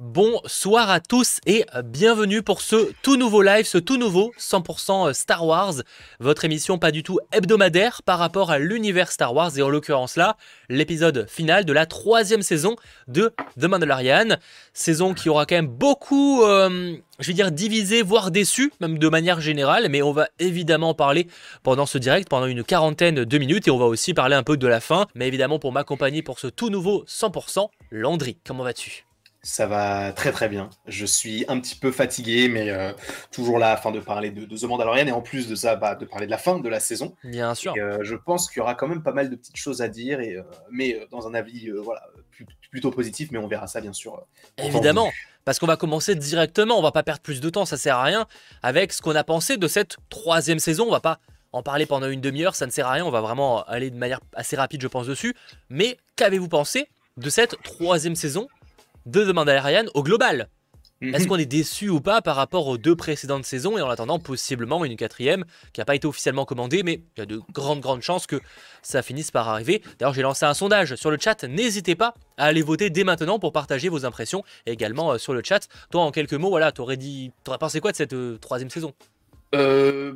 Bonsoir à tous et bienvenue pour ce tout nouveau live, ce tout nouveau 100% Star Wars, votre émission pas du tout hebdomadaire par rapport à l'univers Star Wars et en l'occurrence là, l'épisode final de la troisième saison de The Mandalorian, saison qui aura quand même beaucoup, euh, je vais dire divisé, voire déçu, même de manière générale, mais on va évidemment parler pendant ce direct, pendant une quarantaine de minutes et on va aussi parler un peu de la fin, mais évidemment pour m'accompagner pour ce tout nouveau 100%, Landry, comment vas-tu? Ça va très très bien. Je suis un petit peu fatigué, mais euh, toujours là afin de parler de, de, The Mandalorian et en plus de ça, bah, de parler de la fin de la saison. Bien sûr. Euh, je pense qu'il y aura quand même pas mal de petites choses à dire, et, euh, mais dans un avis voilà, plutôt positif, mais on verra ça bien sûr. Évidemment, parce qu'on va commencer directement, on va pas perdre plus de temps, ça sert à rien, avec ce qu'on a pensé de cette troisième saison. On va pas en parler pendant une demi-heure, ça ne sert à rien, on va vraiment aller de manière assez rapide, je pense, dessus. Mais qu'avez-vous pensé de cette troisième saison de The Mandalorian au global. Mhm. Est-ce qu'on est déçu ou pas par rapport aux deux précédentes saisons et en attendant possiblement une quatrième qui n'a pas été officiellement commandée, mais il y a de grandes grandes chances que ça finisse par arriver. D'ailleurs, j'ai lancé un sondage sur le chat. N'hésitez pas à aller voter dès maintenant pour partager vos impressions et également euh, sur le chat. Toi, en quelques mots, voilà, t'aurais dit, t'aurais pensé quoi de cette euh, troisième saison? Euh,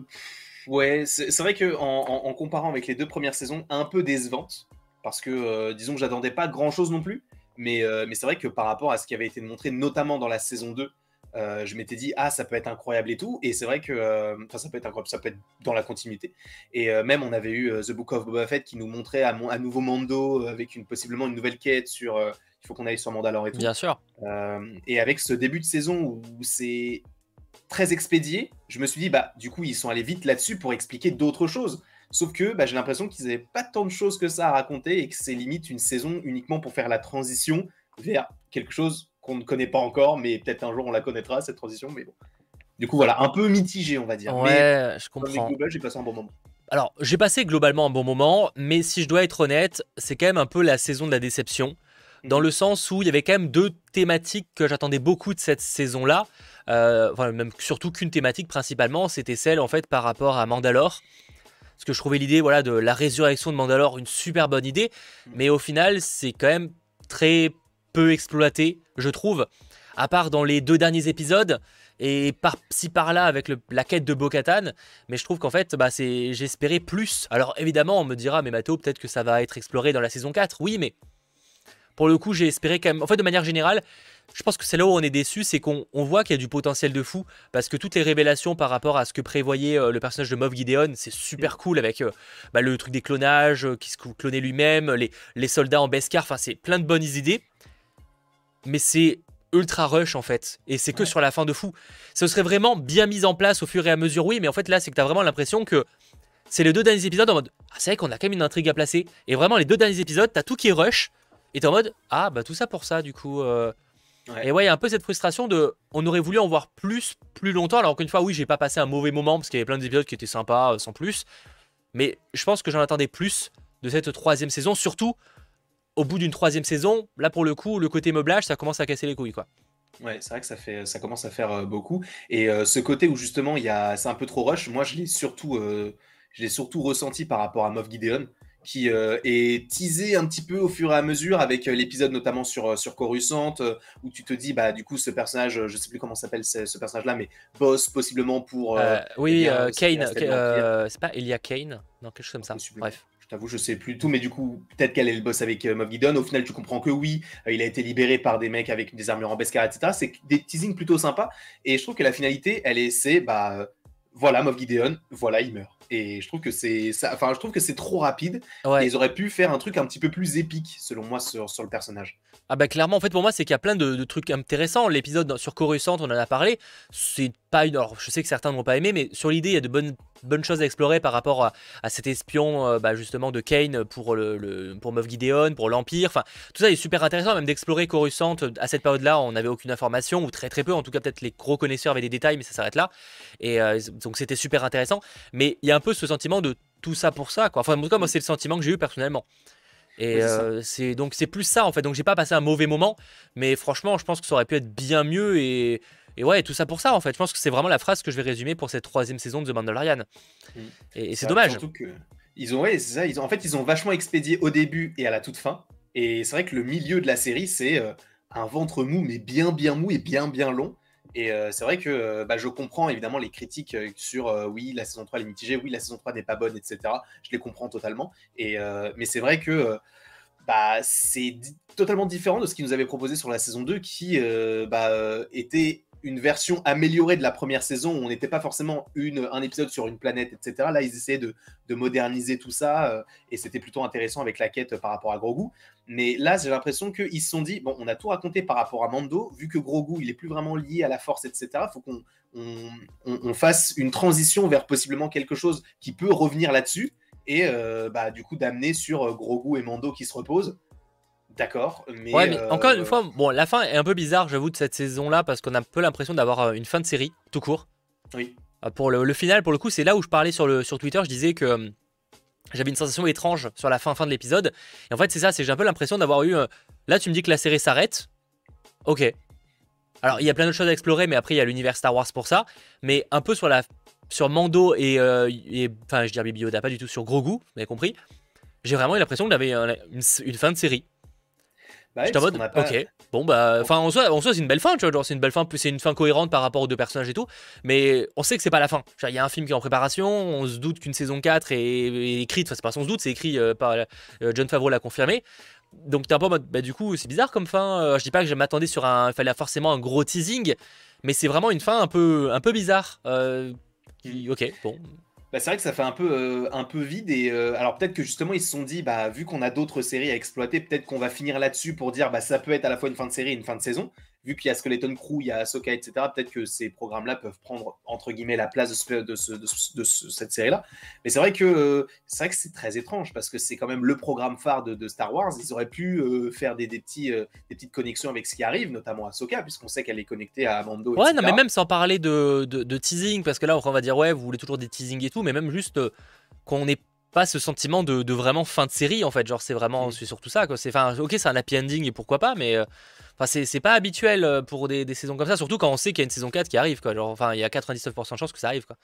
Ouais, c'est vrai que en, comparant avec les deux premières saisons, un peu décevante parce que euh, disons que j'attendais pas grand chose non plus. Euh, mais, c'est vrai que par rapport à ce qui avait été montré, notamment dans la saison 2, euh, je m'étais dit, ah, ça peut être incroyable et tout. Et c'est vrai que euh, ça peut être incroyable, ça peut être dans la continuité. Et même, on avait eu The Book of Boba Fett qui nous montrait à, à nouveau Mando avec une, possiblement une nouvelle quête sur. il faut qu'on aille sur Mandalore et tout. Bien sûr. et avec ce début de saison où c'est très expédié, je me suis dit, bah, du coup, ils sont allés vite là-dessus pour expliquer d'autres choses. Sauf que bah, j'ai l'impression qu'ils n'avaient pas tant de choses que ça à raconter et que c'est limite une saison uniquement pour faire la transition vers quelque chose qu'on ne connaît pas encore, mais peut-être un jour on la connaîtra, cette transition. Mais bon. Du coup, voilà, un peu mitigé, on va dire. Ouais, je comprends. j'ai passé un bon moment. Alors, j'ai passé globalement un bon moment, mais si je dois être honnête, c'est quand même un peu la saison de la déception, dans mhm. le sens où il y avait quand même deux thématiques que j'attendais beaucoup de cette saison-là. Euh, enfin, même surtout qu'une thématique principalement, c'était celle en fait par rapport à Mandalore. Parce que je trouvais l'idée voilà, de la résurrection de Mandalore une super bonne idée, mm. mais au final, c'est quand même très peu exploité, je trouve. À part dans les deux derniers épisodes, et par-ci par-là avec la quête de Bo-Katan, mais je trouve qu'en fait, bah, j'espérais plus. Alors évidemment, on me dira, mais Mathéo, peut-être que ça va être exploré dans la saison 4. Oui, mais pour le coup, j'ai espéré quand même. En fait, de manière générale, je pense que c'est là où on est déçu, c'est qu'on voit qu'il y a du potentiel de fou, parce que toutes les révélations par rapport à ce que prévoyait euh, le personnage de Moff Gideon, c'est super cool avec euh, bah, le truc des clonages, euh, qui se clonait lui-même, les, les, soldats en Beskar, enfin c'est plein de bonnes idées, mais c'est ultra rush en fait, et c'est que sur la fin de fou. Ce serait vraiment bien mis en place au fur et à mesure, oui, mais en fait là c'est que tu as vraiment l'impression que c'est les deux derniers épisodes en mode, ah, c'est vrai qu'on a quand même une intrigue à placer, et vraiment les deux derniers épisodes, t'as tout qui est rush, et t'es en mode, ah bah tout ça pour ça du coup. Et ouais, il y a un peu cette frustration de. On aurait voulu en voir plus, plus longtemps. Alors qu'une fois, oui, j'ai pas passé un mauvais moment parce qu'il y avait plein d'épisodes qui étaient sympas, euh, sans plus. Mais je pense que j'en attendais plus de cette troisième saison. Surtout, au bout d'une troisième saison, là pour le coup, le côté meublage, ça commence à casser les couilles, quoi. Ouais, c'est vrai que ça, fait, ça commence à faire euh, beaucoup. Et euh, ce côté où justement, c'est un peu trop rush, moi je l'ai surtout, surtout ressenti par rapport à Moff Gideon qui euh, est teasé un petit peu au fur et à mesure avec euh, l'épisode notamment sur, euh, sur Coruscant, où tu te dis, bah, du coup, ce personnage, je sais plus comment s'appelle ce, personnage-là, mais boss possiblement pour. oui, Kane, c'est pas Elia Kane? Non, quelque chose comme ça. Bref. Je t'avoue, je sais plus tout, mais du coup, peut-être qu'elle est le boss avec Moff Gideon. Au final, tu comprends que oui, il a été libéré par des mecs avec des armures en Beskar, etc. C'est des teasings plutôt sympas. Et je trouve que la finalité, elle est, c'est, bah, voilà, Moff Gideon, voilà, il meurt. Et je trouve que c'est, enfin, je trouve que c'est trop rapide. Et ils auraient pu faire un truc un petit peu plus épique, selon moi, sur, sur le personnage. Ah bah clairement, en fait, pour moi, c'est qu'il y a plein de, trucs intéressants. L'épisode sur Coruscant, on en a parlé. C'est pas une. Alors, je sais que certains n'ont pas aimé, mais sur l'idée, il y a de bonnes, bonnes choses à explorer par rapport à, cet espion, euh, bah, justement, de Kane pour, le, pour Moff Gideon, pour l'Empire. Enfin, tout ça est super intéressant, même d'explorer Coruscant. À cette période-là, on n'avait aucune information, ou très très peu. En tout cas, peut-être les gros connaisseurs avaient des détails, mais ça s'arrête là. Et euh, donc, c'était super intéressant. Mais il y a un peu ce sentiment de tout ça pour ça, quoi. Enfin, en tout cas, moi, c'est le sentiment que j'ai eu personnellement. Et euh, c'est donc c'est plus ça en fait. Donc j'ai pas passé un mauvais moment, mais franchement, je pense que ça aurait pu être bien mieux et et ouais, tout ça pour ça en fait. Je pense que c'est vraiment la phrase que je vais résumer pour cette troisième saison de The Mandalorian. Mm. Et, c'est dommage. Surtout que ils ont, ouais, ça. Ils ont, en fait, ils ont vachement expédié au début et à la toute fin. Et c'est vrai que le milieu de la série, c'est euh, un ventre mou, mais bien, bien mou et bien, bien long. Et c'est vrai que bah, je comprends évidemment les critiques sur oui, la saison 3 est mitigée, oui, la saison 3 n'est pas bonne, etc. Je les comprends totalement. Et, mais c'est vrai que bah, c'est totalement différent de ce qu'ils nous avaient proposé sur la saison 2 qui bah, était une version améliorée de la première saison où on n'était pas forcément une, un épisode sur une planète, etc. Là, ils essayaient de, moderniser tout ça euh, et c'était plutôt intéressant avec la quête par rapport à Grogu. Mais là, j'ai l'impression qu'ils se sont dit bon, on a tout raconté par rapport à Mando, vu que Grogu, il est plus vraiment lié à la force, etc. Faut qu'on on, fasse une transition vers possiblement quelque chose qui peut revenir là-dessus et euh, bah, du coup d'amener sur euh, Grogu et Mando qui se reposent D'accord, mais. Ouais, mais encore une fois, bon, la fin est un peu bizarre, j'avoue, de cette saison-là, parce qu'on a un peu l'impression d'avoir euh, une fin de série, tout court. Oui. Euh, pour le, final, pour le coup, c'est là où je parlais sur, le, sur Twitter, je disais que euh, j'avais une sensation étrange sur la fin, fin de l'épisode. Et en fait, c'est ça, c'est j'ai un peu l'impression d'avoir eu. là, tu me dis que la série s'arrête. Ok. Alors, il y a plein d'autres choses à explorer, mais après, il y a l'univers Star Wars pour ça. Mais un peu sur la sur Mando et. Enfin, je dirais Baby Yoda, pas du tout sur Grogu, vous avez compris. J'ai vraiment eu l'impression que avait une fin de série. Bah je mode, ok, bon bah, enfin en soi, en soi c'est une belle fin, tu vois, genre c'est une belle fin, c'est une fin cohérente par rapport aux deux personnages et tout, mais on sait que c'est pas la fin. Il y a un film qui est en préparation, on se doute qu'une saison 4 est, écrite, enfin c'est pas son doute, c'est écrit euh, par euh, John Favreau l'a confirmé. Donc t'es un peu en mode, bah du coup c'est bizarre comme fin. Euh, je dis pas que je m'attendais sur un, il fallait forcément un gros teasing, mais c'est vraiment une fin un peu, un peu bizarre. ok, bon. Bah, c'est vrai que ça fait un peu, euh, vide. Et euh, alors peut-être que justement ils se sont dit, bah, vu qu'on a d'autres séries à exploiter, peut-être qu'on va finir là-dessus pour dire, bah, ça peut être à la fois une fin de série et une fin de saison vu qu'il y a Skeleton Crew, il y a Ahsoka, etc., peut-être que ces programmes-là peuvent prendre, entre guillemets, la place de, de, cette série-là. Mais c'est vrai que c'est vrai que c'est très étrange, parce que c'est quand même le programme phare de, Star Wars. Ils auraient pu euh, faire des, petits, euh, des petites connexions avec ce qui arrive, notamment Ahsoka, puisqu'on sait qu'elle est connectée à Mando, Ouais, non, mais même sans parler de, teasing, parce que là, on va dire, ouais, vous voulez toujours des teasings et tout, mais même juste euh, qu'on n'ait pas ce sentiment de, vraiment fin de série en fait genre c'est vraiment mm. c'est surtout ça quoi c'est enfin ok c'est un happy ending et pourquoi pas mais Enfin, c'est pas habituel euh, pour des, saisons comme ça, surtout quand on sait qu'il y a une saison 4 qui arrive. Quoi. Genre, enfin, il y a 99% de chances que ça arrive. Quoi.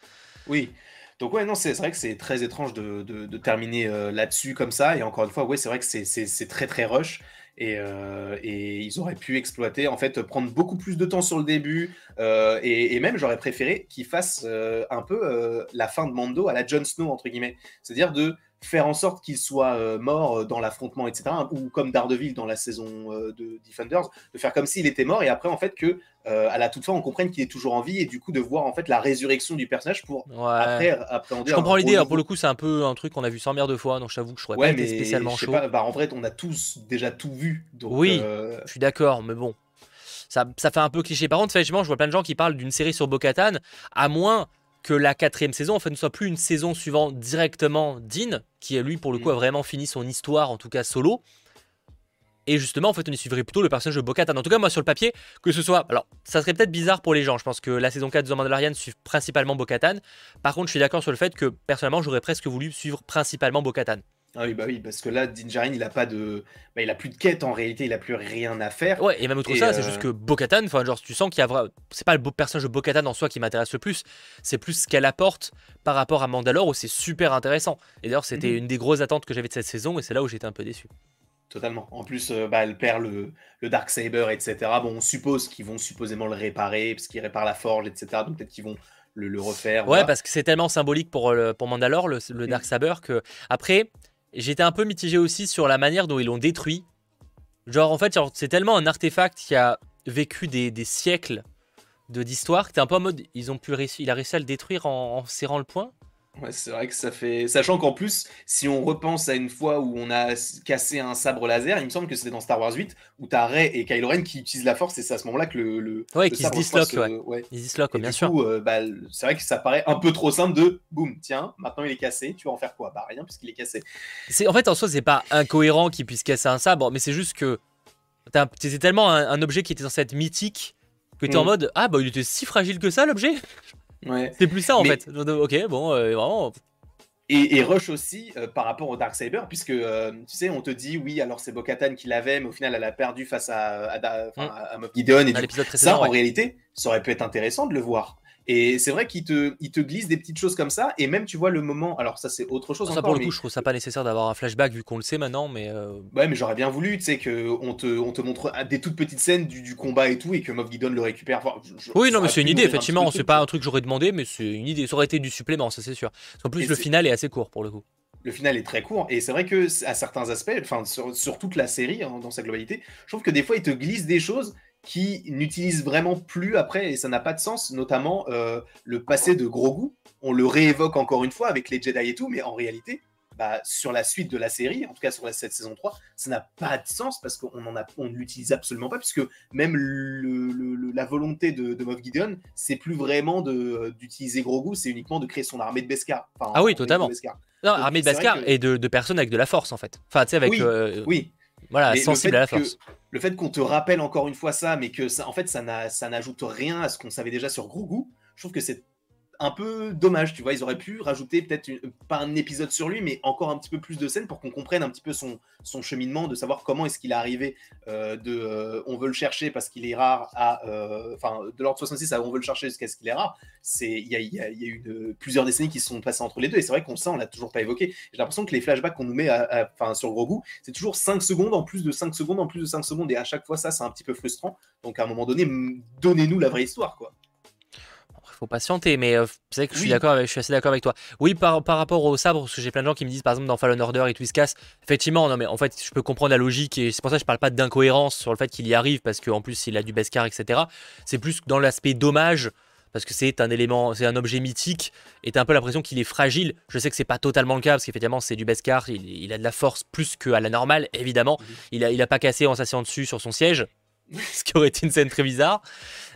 Oui. Donc ouais, non, c'est vrai que c'est très étrange de, terminer euh, là-dessus comme ça. Et encore une fois, ouais, c'est vrai que c'est très très rush. Euh, et, ils auraient pu exploiter, en fait, prendre beaucoup plus de temps sur le début. et, et, même, j'aurais préféré qu'ils fassent un peu la fin de Mando à la Jon Snow, entre guillemets. C'est-à-dire de faire en sorte qu'il soit euh, mort euh, dans l'affrontement, etc. Ou comme Daredevil dans la saison euh, de Defenders, de faire comme s'il était mort et après en fait que à la toute fin on comprenne qu'il est toujours en vie et du coup de voir en fait la résurrection du personnage pour après appréhender. Je comprends l'idée. Hein, pour le coup, c'est un peu un truc qu'on a vu 100 milliards de fois, donc j'avoue que je serais pas spécialement chaud. bah, en vrai, on a tous déjà tout vu. oui, je suis d'accord, mais bon. Ça, ça, fait un peu cliché. Par contre, effectivement, je vois plein de gens qui parlent d'une série sur Bo-Katan, à moins que la quatrième saison en fait ne soit plus une saison suivant directement Dean, qui lui pour le coup a mm. vraiment fini son histoire, en tout cas solo. Et justement, en fait, on y suivrait plutôt le personnage de Bo-Katan. En tout cas, moi, sur le papier, que ce soit. Alors, ça serait peut-être bizarre pour les gens. Je pense que la saison 4 de The Mandalorian suit principalement Bo-Katan. Par contre, je suis d'accord sur le fait que, personnellement, j'aurais presque voulu suivre principalement Bo-Katan. Ah oui, bah oui, parce que là, Dinjarin, il a pas de. Bah, il a plus de quête en réalité, il a plus rien à faire. Ouais, et même outre ça, c'est juste euh, que Bo-Katan, enfin, genre, tu sens qu'il y a vraiment. C'est pas le beau personnage de Bo-Katan en soi qui m'intéresse le plus, c'est plus ce qu'elle apporte par rapport à Mandalore où c'est super intéressant. Et d'ailleurs, c'était mhm. une des grosses attentes que j'avais de cette saison et c'est là où j'étais un peu déçu. Totalement. En plus, euh, bah, elle perd le, le Dark Saber, etc. Bon, on suppose qu'ils vont supposément le réparer, parce qu'ils réparent la forge, etc. Donc peut-être qu'ils vont le, refaire. Ouais, parce que c'est tellement symbolique pour, euh, pour Mandalore, le, le Dark Saber, que après, J'étais un peu mitigé aussi sur la manière dont ils l'ont détruit. Genre, en fait, c'est tellement un artefact qui a vécu des, siècles d'histoire que t'es un peu en mode, ils ont pu il a réussi à le détruire en serrant le point. Ouais, c'est vrai que ça fait. Sachant qu'en plus, si on repense à une fois où on a cassé un sabre laser, il me semble que c'était dans Star Wars 8, où t'as Rey et Kylo Ren qui utilisent la force, et c'est à ce moment-là que le. le ouais, qui se disloquent, ouais. Ils disloquent, bien sûr. Euh, bah, c'est vrai que ça paraît un peu trop simple de boum, tiens, maintenant il est cassé, tu vas en faire quoi? Bah rien, puisqu'il est cassé. C'est En fait, en soi, c'est pas incohérent qu'il puisse casser un sabre, mais c'est juste que. C'est tellement un, objet qui était censé être mythique que t'es en mm. mode Ah, bah il était si fragile que ça, l'objet? C'est plus ça en fait. Ok, bon, euh, vraiment. Et, Rush aussi euh, par rapport au Dark Saber, puisque euh, tu sais, on te dit oui, alors c'est Bo-Katan qui l'avait, mais au final elle a perdu face à, à, mm. Gideon. Et ça, en réalité, ça aurait pu être intéressant de le voir. Et c'est vrai qu'il te, il te glisse des petites choses comme ça. Et même, tu vois, le moment. Alors, ça, c'est autre chose. Ça, encore, pour le mais- coup, je trouve ça pas nécessaire d'avoir un flashback vu qu'on le sait maintenant, mais. euh, Ouais, mais j'aurais bien voulu, tu sais, qu'on te, on te montre des toutes petites scènes du, du combat et tout, et que Moff Gideon le récupère. Enfin, je- je- Oui, non, mais c'est une idée, effectivement. C'est pas un truc que j'aurais demandé, mais c'est une idée. Ça aurait été du supplément, ça c'est sûr. Parce qu'en plus, Et le final est assez court pour le coup. le final est très court et c'est vrai que à certains aspects, enfin sur, sur toute la série hein, dans sa globalité, je trouve que des fois il te glisse des choses qui n'utilisent vraiment plus après et ça n'a pas de sens, notamment euh, le passé de Grogu. On le réévoque encore une fois avec les Jedi et tout, mais en réalité, bah, sur la suite de la série, en tout cas sur la, cette saison 3, ça n'a pas de sens parce qu'on en a, on ne l'utilise absolument pas, puisque même le- le- le- la volonté de, de Moff Gideon, c'est plus vraiment d'utiliser Grogu, c'est uniquement de créer son armée de Beskar. Enfin, Ah oui, totalement. Beskar. Non, armée de Beskar que- et de, de personnes avec de la force en fait. Enfin, tu sais, avec. Oui, euh, Oui, Voilà, Mais sensible à la que- force. Le fait qu'on te rappelle encore une fois ça, mais que ça, en fait, ça n'a- ça n'ajoute rien à ce qu'on savait déjà sur Grogu, je trouve que c'est un peu dommage, tu vois. Ils auraient pu rajouter peut-être pas un épisode sur lui, mais encore un petit peu plus de scènes pour qu'on comprenne un petit peu son, son cheminement, de savoir comment est-ce qu'il est arrivé euh, de euh, on veut le chercher parce qu'il est rare à euh, enfin de l'ordre 66 à on veut le chercher jusqu'à ce qu'il est rare. C'est il y a, y a- y a eu plusieurs décennies qui se sont passées entre les deux et c'est vrai qu'on sait, on l'a toujours pas évoqué. J'ai l'impression que les flashbacks qu'on nous met à- à- sur Grogu, c'est toujours 5 secondes en plus de 5 secondes en plus de 5 secondes et à chaque fois ça c'est un petit peu frustrant. Donc à un moment donné, donnez-nous la vraie histoire quoi. Il faut patienter, mais euh, c'est vrai que je suis Oui. d'accord, je suis assez d'accord avec toi. Oui, par, par rapport au sabre, parce que j'ai plein de gens qui me disent, par exemple, dans Fallen Order et Twiskas, effectivement, non, mais en fait, je peux comprendre la logique et c'est pour ça que je parle pas d'incohérence sur le fait qu'il y arrive, parce qu'en plus, il a du Beskar, etc. C'est plus dans l'aspect dommage, parce que c'est un élément, c'est un objet mythique, et t'as un peu l'impression qu'il est fragile. Je sais que c'est pas totalement le cas, parce qu'effectivement, c'est du Beskar, il, il a de la force plus qu'à la normale, évidemment. Il a, il a pas cassé en s'asseyant dessus sur son siège, ce qui aurait été une scène très bizarre.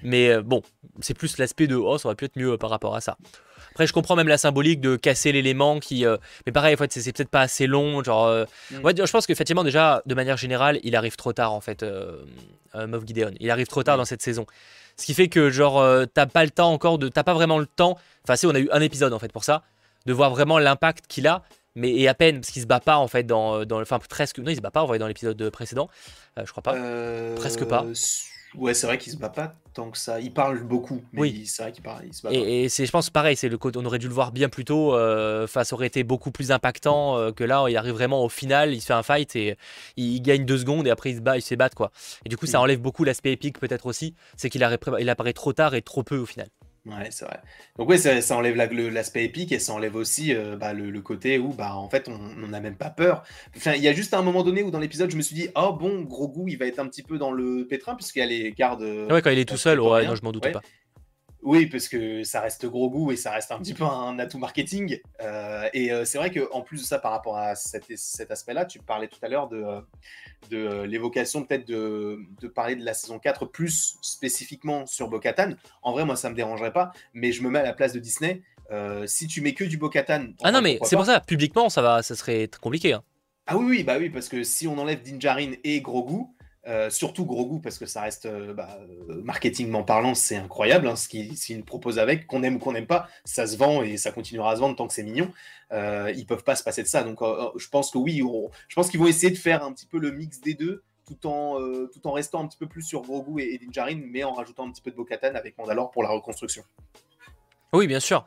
Mais euh, bon, c'est plus l'aspect de oh, ça aurait pu être mieux euh, par rapport à ça. Après, je comprends même la symbolique de casser l'élément qui. euh, mais pareil, en fait, c'est peut-être pas assez long. Genre, euh, Mm. ouais, je pense qu'effectivement, déjà, de manière générale, il arrive trop tard, en fait, euh, Moff Gideon. Il arrive trop tard Mm. dans cette saison. Ce qui fait que, genre, t'as pas le temps encore de. T'as pas vraiment le temps. Enfin, si, on a eu un épisode, en fait, pour ça, de voir vraiment l'impact qu'il a. Mais et à peine, parce qu'il se bat pas, en fait, dans. dans enfin, presque. Non, il se bat pas, on voit dans l'épisode précédent. Euh, je crois pas. Euh, Presque pas. Ouais, c'est vrai qu'il se bat pas tant que ça. Il parle beaucoup, mais Oui. c'est vrai qu'il parle, il se bat pas. Et, et c'est, je pense, pareil, c'est le côté, on aurait dû le voir bien plus tôt. euh, Enfin, ça aurait été beaucoup plus impactant euh, que là. Il arrive vraiment au final, il se fait un fight et il, il gagne deux secondes et après il se bat, il se battre quoi. Et du coup, ça enlève beaucoup l'aspect épique peut-être aussi. C'est qu'il il apparaît trop tard et trop peu au final. Ouais, c'est vrai. Donc ouais, ça, ça enlève la- l'aspect épique et ça enlève aussi euh, bah, le, le côté où bah en fait on n'a même pas peur. Enfin, il y a juste un moment donné où dans l'épisode je me suis dit oh bon Grogu il va être un petit peu dans le pétrin puisqu'il y a les gardes. euh, Ouais, quand il est tout euh, seul, ouais, non, je m'en doutais Ouais. pas. Oui, parce que ça reste Grogu et ça reste un petit peu un atout marketing. Euh, et euh, c'est vrai qu'en plus de ça, par rapport à cet, cet aspect-là, tu parlais tout à l'heure de, de l'évocation peut-être de, de parler de la saison 4 plus spécifiquement sur Bo-Katan. En vrai, moi, ça me dérangerait pas, mais je me mets à la place de Disney. Euh, si tu mets que du Bo-Katan... Ah non, mais c'est pour ça, publiquement, ça, va, ça serait compliqué. hein. Ah oui, oui, bah oui, parce que si on enlève Dinjarin et Grogu, euh, surtout Grogu, parce que ça reste, euh, bah, euh, marketingment parlant, c'est incroyable hein, ce qu'ils proposent avec, qu'on aime ou qu'on n'aime pas, ça se vend et ça continuera à se vendre tant que c'est mignon. Euh, ils peuvent pas se passer de ça. Donc euh, je pense que oui, je pense qu'ils vont essayer de faire un petit peu le mix des deux. Tout en, tout en restant un petit peu plus sur Grogu et, et Dinjarin, mais en rajoutant un petit peu de Bo-Katan avec Mandalore pour la reconstruction. Oui, bien sûr.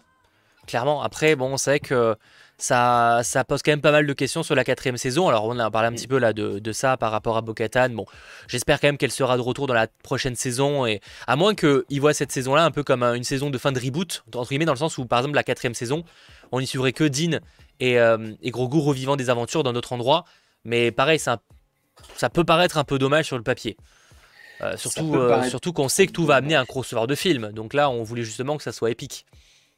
Clairement. Après, bon, c'est vrai que ça, ça pose quand même pas mal de questions sur la quatrième saison. Alors, on a parlé un Mm. petit peu là de, de ça par rapport à Bo-Katan. Bon, j'espère quand même qu'elle sera de retour dans la prochaine saison. Et à moins qu'ils voient cette saison-là un peu comme un- une saison de fin de reboot, entre guillemets, dans le sens où, par exemple, la quatrième saison, on y suivrait que Dean et, euh, et Grogu revivant des aventures dans d'autres endroits. Mais pareil, un- ça peut paraître un peu dommage sur le papier. Euh, surtout euh, paraître surtout qu'on sait que tout va amener à un crossover de film. Donc là, on voulait justement que ça soit épique.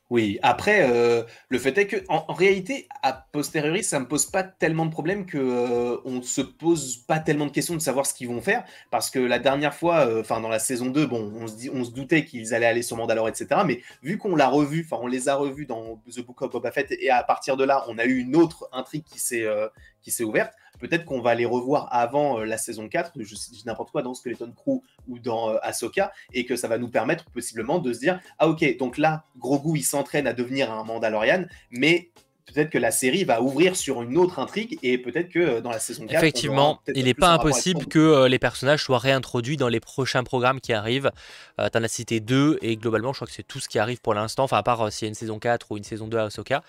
Oui, après, euh, le fait est que, en, réalité, a posteriori, ça me pose pas tellement de problèmes que euh, on se pose pas tellement de questions de savoir ce qu'ils vont faire, parce que la dernière fois, euh, enfin dans la saison 2, bon, on se dit, doutait qu'ils allaient aller sur Mandalore, etc. Mais vu qu'on l'a revu, enfin on les a revus dans The Book of Boba Fett, et à partir de là, on a eu une autre intrigue qui s'est euh, qui s'est ouverte. Peut-être qu'on va les revoir avant euh, la saison 4, je dis n'importe quoi, dans Skeleton Crew ou dans euh, Ahsoka, et que ça va nous permettre possiblement de se dire, ah ok, donc là, Grogu, il s'entraîne à devenir un Mandalorian, mais peut-être que la série va ouvrir sur une autre intrigue et peut-être que dans la saison 4. Effectivement, il n'est pas impossible que les personnages soient réintroduits dans les prochains programmes qui arrivent. Euh, T'en as cité deux et globalement, je crois que c'est tout ce qui arrive pour l'instant, enfin, à part s'il y a une saison 4 ou une saison 2 à Ahsoka.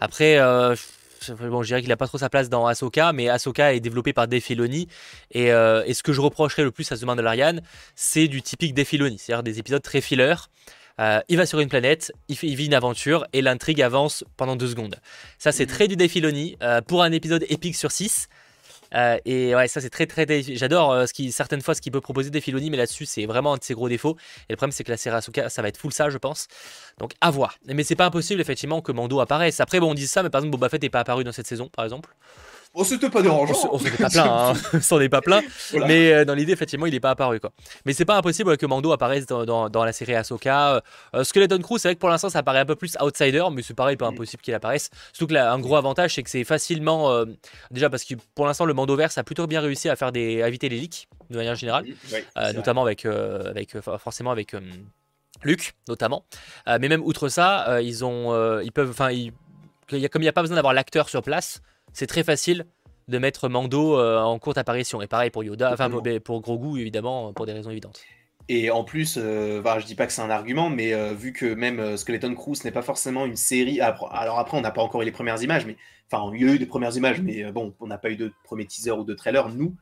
Après, bon, je dirais qu'il n'a pas trop sa place dans Ahsoka, mais Ahsoka est développé par Dave Filoni. Et, et, ce que je reprocherais le plus à The Mandalorian, c'est du typique Dave Filoni, c'est-à-dire des épisodes très filler. Euh, il va sur une planète, il, fait, il, vit une aventure et l'intrigue avance pendant deux secondes. Ça, c'est très du Dave Filoni euh, pour un épisode épique sur 6. Euh, et ouais, ça c'est très très. J'adore euh, certaines fois ce qu'il peut proposer des Filoni, mais là-dessus c'est vraiment un de ses gros défauts. Et le problème c'est que la série Asuka, ça va être full ça, je pense. Donc à voir. Mais c'est pas impossible effectivement que Mando apparaisse. Après, bon, on dit ça, mais par exemple, Boba Fett n'est pas apparu dans cette saison, par exemple. Oh, c'était pas dérangeant. On s'en est pas plein, hein. est pas plein. Mais euh, dans l'idée, effectivement, il est pas apparu. Quoi. Mais c'est pas impossible que Mando apparaisse dans, dans, la série Ahsoka. Euh, Skeleton Crew, c'est vrai que pour l'instant, ça paraît un peu plus outsider, mais c'est pareil, pas mm. impossible qu'il apparaisse. Surtout que là, un gros avantage, c'est que c'est facilement. Euh, déjà, parce que pour l'instant, le Mando Verse a plutôt bien réussi à faire des, à éviter les leaks, de manière générale. Mm, notamment avec, avec, forcément avec Luke, notamment. mais même outre ça, ils ont. ils peuvent. Enfin, comme il n'y a pas besoin d'avoir l'acteur sur place c'est très facile de mettre Mando euh, en courte apparition. Et pareil pour Yoda, enfin pour, pour Grogu évidemment, pour des raisons évidentes. Et en plus, euh, je dis pas que c'est un argument, mais euh, vu que même euh, Skeleton Crew n'est pas forcément une série. Alors après, on n'a pas encore eu les premières images, mais enfin, il y a eu des premières images, mais bon, on n'a pas eu de premier teaser ou de trailer, nous.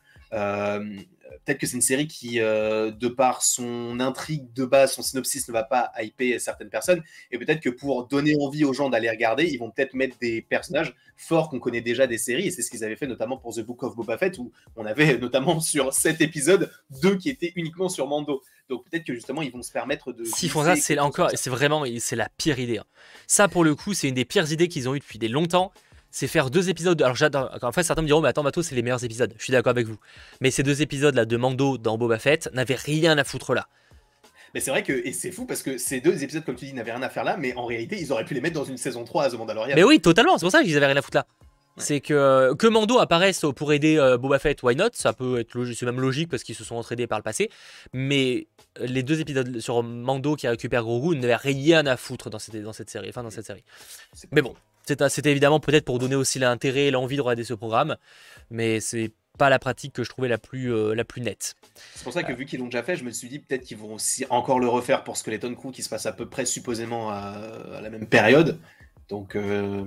Peut-être que c'est une série qui, de par son intrigue de base, son synopsis ne va pas hyper certaines personnes. Et peut-être que pour donner envie aux gens d'aller regarder, ils vont peut-être mettre des personnages forts qu'on connaît déjà des séries. Et c'est ce qu'ils avaient fait notamment pour The Book of Boba Fett, où on avait notamment sur cet épisode deux qui étaient uniquement sur Mando. Donc peut-être que justement ils vont se permettre de. S'ils font ça, c'est encore, c'est vraiment, c'est la pire idée. Hein. Ça pour le coup, c'est une des pires idées qu'ils ont eues depuis des longtemps c'est faire deux épisodes. Alors j'adore. En fait, certains me diront, mais attends, Mato, c'est les meilleurs épisodes. Je suis d'accord avec vous. Mais ces deux épisodes là de Mando dans Boba Fett n'avaient rien à foutre là. Mais c'est vrai que, et c'est fou parce que ces deux épisodes, comme tu dis, n'avaient rien à faire là, mais en réalité, ils auraient pu les mettre dans une saison 3 à The Mandalorian. Mais oui, totalement, c'est pour ça qu'ils avaient rien à foutre là. C'est que, que Mando apparaisse pour aider euh, Boba Fett, why not? Ça peut être logique, c'est même logique parce qu'ils se sont entraînés par le passé. Mais les deux épisodes sur Mando qui récupère Grogu n'avaient rien à foutre dans cette, dans cette série. Enfin, dans cette série. Mais bon, c'était évidemment peut-être pour donner aussi l'intérêt et l'envie de regarder ce programme, mais c'est pas la pratique que je trouvais la plus, euh, la plus nette. C'est pour ça que vu qu'ils l'ont déjà fait, je me suis dit peut-être qu'ils vont aussi encore le refaire pour Skeleton Crew qui se passe à peu près supposément à, la même période. Donc euh,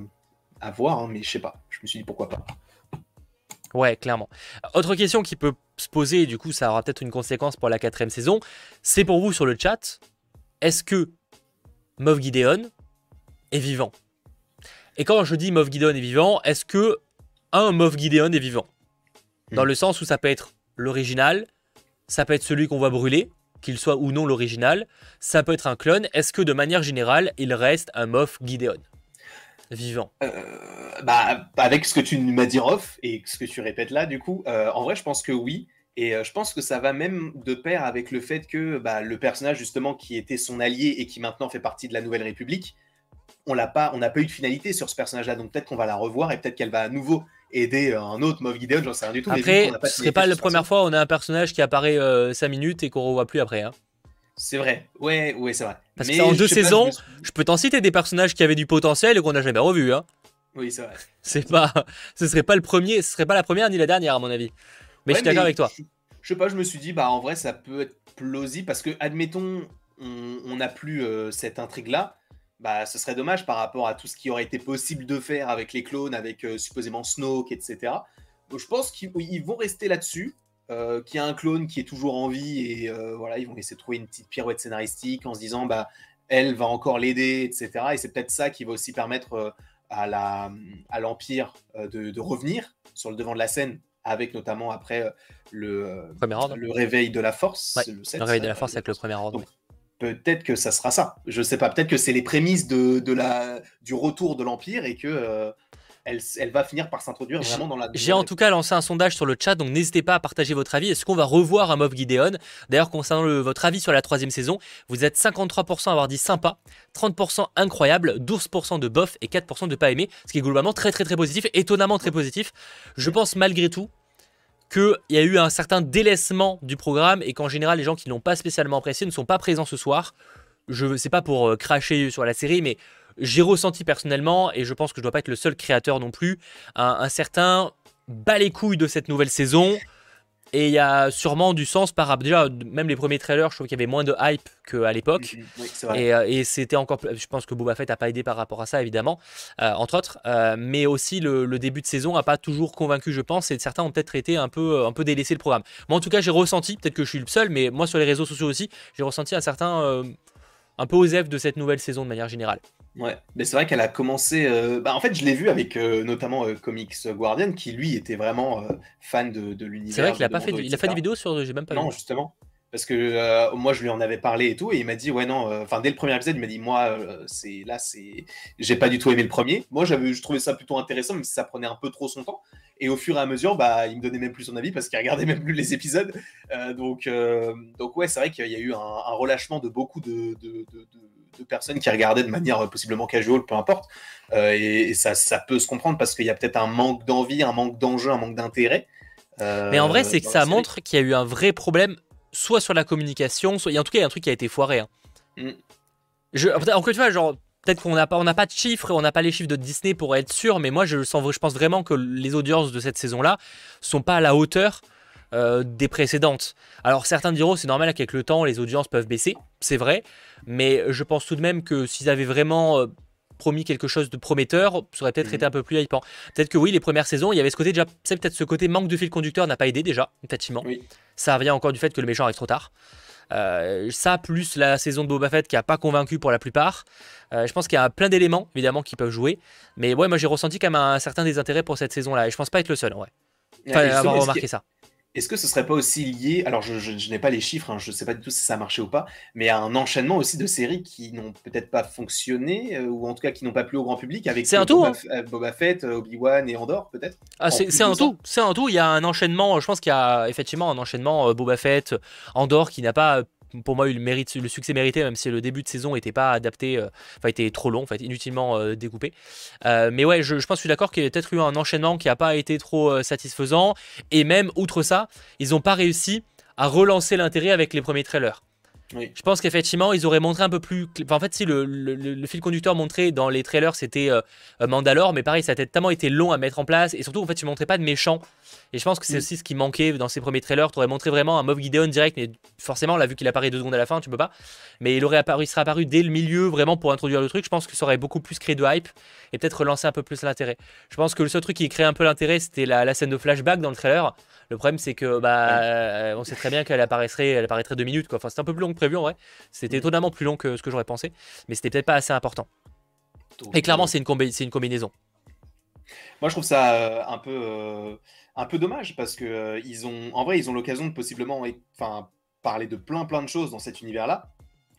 à voir, hein, mais je sais pas. Je me suis dit pourquoi pas. Ouais, clairement. Autre question qui peut se poser, et du coup ça aura peut-être une conséquence pour la quatrième saison, c'est pour vous sur le chat, est-ce que Moff Gideon est vivant? Et quand je dis Moff Gideon est vivant, est-ce que un Moff Gideon est vivant? Dans hmm. le sens où ça peut être l'original, ça peut être celui qu'on voit brûler, qu'il soit ou non l'original, ça peut être un clone. Est-ce que de manière générale, il reste un Moff Gideon vivant? Euh, bah, Avec ce que tu m'as dit off et ce que tu répètes là, du coup, euh, en vrai, je pense que oui. Et euh, je pense que ça va même de pair avec le fait que bah, le personnage, justement, qui était son allié et qui maintenant fait partie de la Nouvelle République, on n'a pas, pas eu de finalité sur ce personnage-là, donc peut-être qu'on va la revoir et peut-être qu'elle va à nouveau aider un autre Moff Gideon, j'en sais rien du tout. Après, ce serait pas la première fois où on a un personnage qui apparaît 5 euh, minutes et qu'on revoit plus après. Hein. C'est vrai, ouais, ouais, c'est vrai. Parce que en deux saisons, je, peux t'en citer des personnages qui avaient du potentiel et qu'on n'a jamais revu. Hein. Oui, c'est vrai. C'est pas, ce serait pas le premier, ce serait pas la première ni la dernière à mon avis. Mais je suis d'accord avec toi. Je, sais pas, je me suis dit, bah en vrai, ça peut être plausible parce que, admettons, on n'a plus euh, cette intrigue là bah, ce serait dommage par rapport à tout ce qui aurait été possible de faire avec les clones, avec euh, supposément Snoke, etc. Donc, je pense qu'ils vont rester là-dessus, euh, qu'il y a un clone qui est toujours en vie et euh, voilà, ils vont essayer de trouver une petite pirouette scénaristique en se disant bah elle va encore l'aider, etc. Et c'est peut-être ça qui va aussi permettre à la à l'empire de, revenir sur le devant de la scène avec notamment après le, le réveil de la force. le, réveil de la force avec le premier ordre peut-être que ça sera ça. Je sais pas. Peut-être que c'est les prémices de, de, la, du retour de l'Empire et que euh, elle, elle, va finir par s'introduire vraiment dans la. J'ai en tout cas lancé un sondage sur le chat, donc n'hésitez pas à partager votre avis. Est-ce qu'on va revoir un Moff Gideon? D'ailleurs, concernant votre avis sur la troisième saison, vous êtes 53% à avoir dit sympa, 30% incroyable, 12% de bof et 4% de pas aimé, ce qui est globalement très très très positif, étonnamment très positif. Je pense malgré tout qu'il y a eu un certain délaissement du programme et qu'en général, les gens qui n'ont pas spécialement apprécié ne sont pas présents ce soir. Je sais pas pour euh, cracher sur la série, mais j'ai ressenti personnellement, et je pense que je dois pas être le seul créateur non plus, un, un certain bas les couilles de cette nouvelle saison. Et il y a sûrement du sens par rapport. Déjà, même les premiers trailers, je trouve qu'il y avait moins de hype qu'à l'époque. Oui, c'est vrai. Et, euh, et c'était encore. plus- Je pense que Boba Fett n'a pas aidé par rapport à ça, évidemment, euh, entre autres. Euh, mais aussi, le, le début de saison n'a pas toujours convaincu, je pense. Et certains ont peut-être été un peu, un peu délaissé le programme. Moi, en tout cas, j'ai ressenti, peut-être que je suis le seul, mais moi, sur les réseaux sociaux aussi, j'ai ressenti un certain. euh, un peu osef de cette nouvelle saison de manière générale. Ouais, mais c'est vrai qu'elle a commencé. euh, bah, en fait, je l'ai vu avec euh, notamment euh, Comics Guardian, qui lui était vraiment fan de, de l'univers. C'est vrai qu'il a pas fait, il a fait des vidéos sur. J'ai même pas Non, vu. justement. Parce que moi, je lui en avais parlé et tout, et il m'a dit, ouais, non, enfin, dès le premier épisode, il m'a dit, moi, c'est là, c'est. J'ai pas du tout aimé le premier. Moi, j'avais, je trouvais ça plutôt intéressant, même si ça prenait un peu trop son temps. Et au fur et à mesure, bah, il me donnait même plus son avis parce qu'il regardait même plus les épisodes. Donc, donc, ouais, c'est vrai qu'il y a eu un, un relâchement de beaucoup de, de, de- de- personnes qui regardaient de manière euh, possiblement casual, peu importe. Euh, et et ça, ça peut se comprendre parce qu'il y a peut-être un manque d'envie, un manque d'enjeu, un manque d'intérêt. euh, Mais en vrai, c'est que ça série. montre qu'il y a eu un vrai problème, soit sur la communication, soit. il y a- En tout cas, il y a un truc qui a été foiré. hein. Mm. Je... Encore une fois, genre. Peut-être qu'on n'a pas, on n'a pas de chiffres, et on n'a pas les chiffres de Disney pour être sûr, mais moi je sens, je pense vraiment que les audiences de cette saison-là sont pas à la hauteur euh, des précédentes. Alors certains diront c'est normal qu'avec le temps les audiences peuvent baisser, c'est vrai, mais je pense tout de même que s'ils avaient vraiment euh, promis quelque chose de prometteur, ça aurait peut-être Mhm. été un peu plus hypant. Peut-être que oui, les premières saisons, il y avait ce côté déjà, c'est peut-être ce côté manque de fil conducteur n'a pas aidé déjà, effectivement. Oui. Ça revient encore du fait que le méchant arrive trop tard. Euh, ça, plus la saison de Boba Fett qui a pas convaincu pour la plupart. Euh, je pense qu'il y a plein d'éléments, évidemment, qui peuvent jouer. Mais ouais, moi j'ai ressenti quand même un certain désintérêt pour cette saison-là. Et je pense pas être le seul, en vrai. Enfin, avoir remarqué ça. Est-ce que ce serait pas aussi lié, alors je, je- je n'ai pas les chiffres, hein, je ne sais pas du tout si ça a marché ou pas, mais à un enchaînement aussi de séries qui n'ont peut-être pas fonctionné, euh, ou en tout cas qui n'ont pas plu au grand public, avec C'est un euh, tout, Boba, hein. Euh, Boba Fett, euh, Obi-Wan et Andorre peut-être Ah, c'est un tout, c'est un tout. Il y a un enchaînement. Je pense qu'il y a effectivement un enchaînement euh, Boba Fett, Andorre qui n'a pas, euh, pour moi, eu le mérite, le succès mérité, même si le début de saison n'était pas adapté, euh, enfin était trop long, en fait, inutilement euh, découpé. Euh, mais ouais, je, je pense que je suis d'accord qu'il y a peut-être eu un enchaînement qui n'a pas été trop satisfaisant. Et même outre ça, ils n'ont pas réussi à relancer l'intérêt avec les premiers trailers. Oui. Je pense qu'effectivement, ils auraient montré un peu plus. Enfin, en fait, si le, le- le- le fil conducteur montré dans les trailers, c'était euh, Mandalore, mais pareil, ça a tellement été long à mettre en place. Et surtout, en fait, tu montrais pas de méchants. Et je pense que c'est Mm. aussi ce qui manquait dans ces premiers trailers. Tu aurais montré vraiment un Moff Gideon direct, mais forcément, là, vu qu'il apparaît deux secondes à la fin, tu peux pas. Mais il aurait apparu, il serait apparu dès le milieu, vraiment pour introduire le truc. Je pense que ça aurait beaucoup plus créé de hype et peut-être relancer un peu plus l'intérêt. Je pense que le seul truc qui crée un peu l'intérêt, c'était la, la scène de flashback dans le trailer. Le problème, c'est que bah, euh, on sait très bien qu'elle apparaîtrait, elle apparaîtrait deux minutes. Quoi. Enfin, c'était un peu plus long que prévu en vrai. C'était Mm. étonnamment plus long que ce que j'aurais pensé, mais c'était peut-être pas assez important. Donc, Et clairement, euh, c'est une, combi- une combinaison. Moi, je trouve ça euh, un peu, euh, un peu dommage parce que euh, ils ont, en vrai, ils ont l'occasion de possiblement, enfin, parler de plein, plein de choses dans cet univers-là.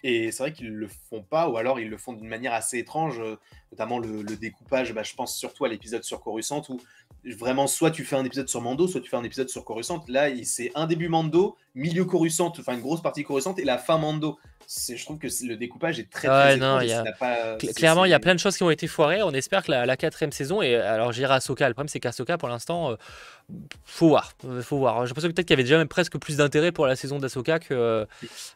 Et c'est vrai qu'ils le font pas, ou alors ils le font d'une manière assez étrange, euh, notamment le, le découpage. Bah, je pense surtout à l'épisode sur Coruscant où vraiment, soit tu fais un épisode sur Mando, soit tu fais un épisode sur Coruscant. Là, c'est un début Mando, milieu Coruscant, enfin une grosse partie Coruscant, et la fin Mando. C'est- Je trouve que le découpage est très, Ouais, très non, y a- pas- clairement, il y a plein de choses qui ont été foirées. On espère que la, la quatrième saison, et alors j'irai Ahsoka. Le problème, c'est qu'Ahsoka, pour l'instant, euh, faut voir. Faut voir. J'ai l'impression que peut-être qu'il y avait déjà presque plus d'intérêt pour la saison d'Ahsoka que. euh,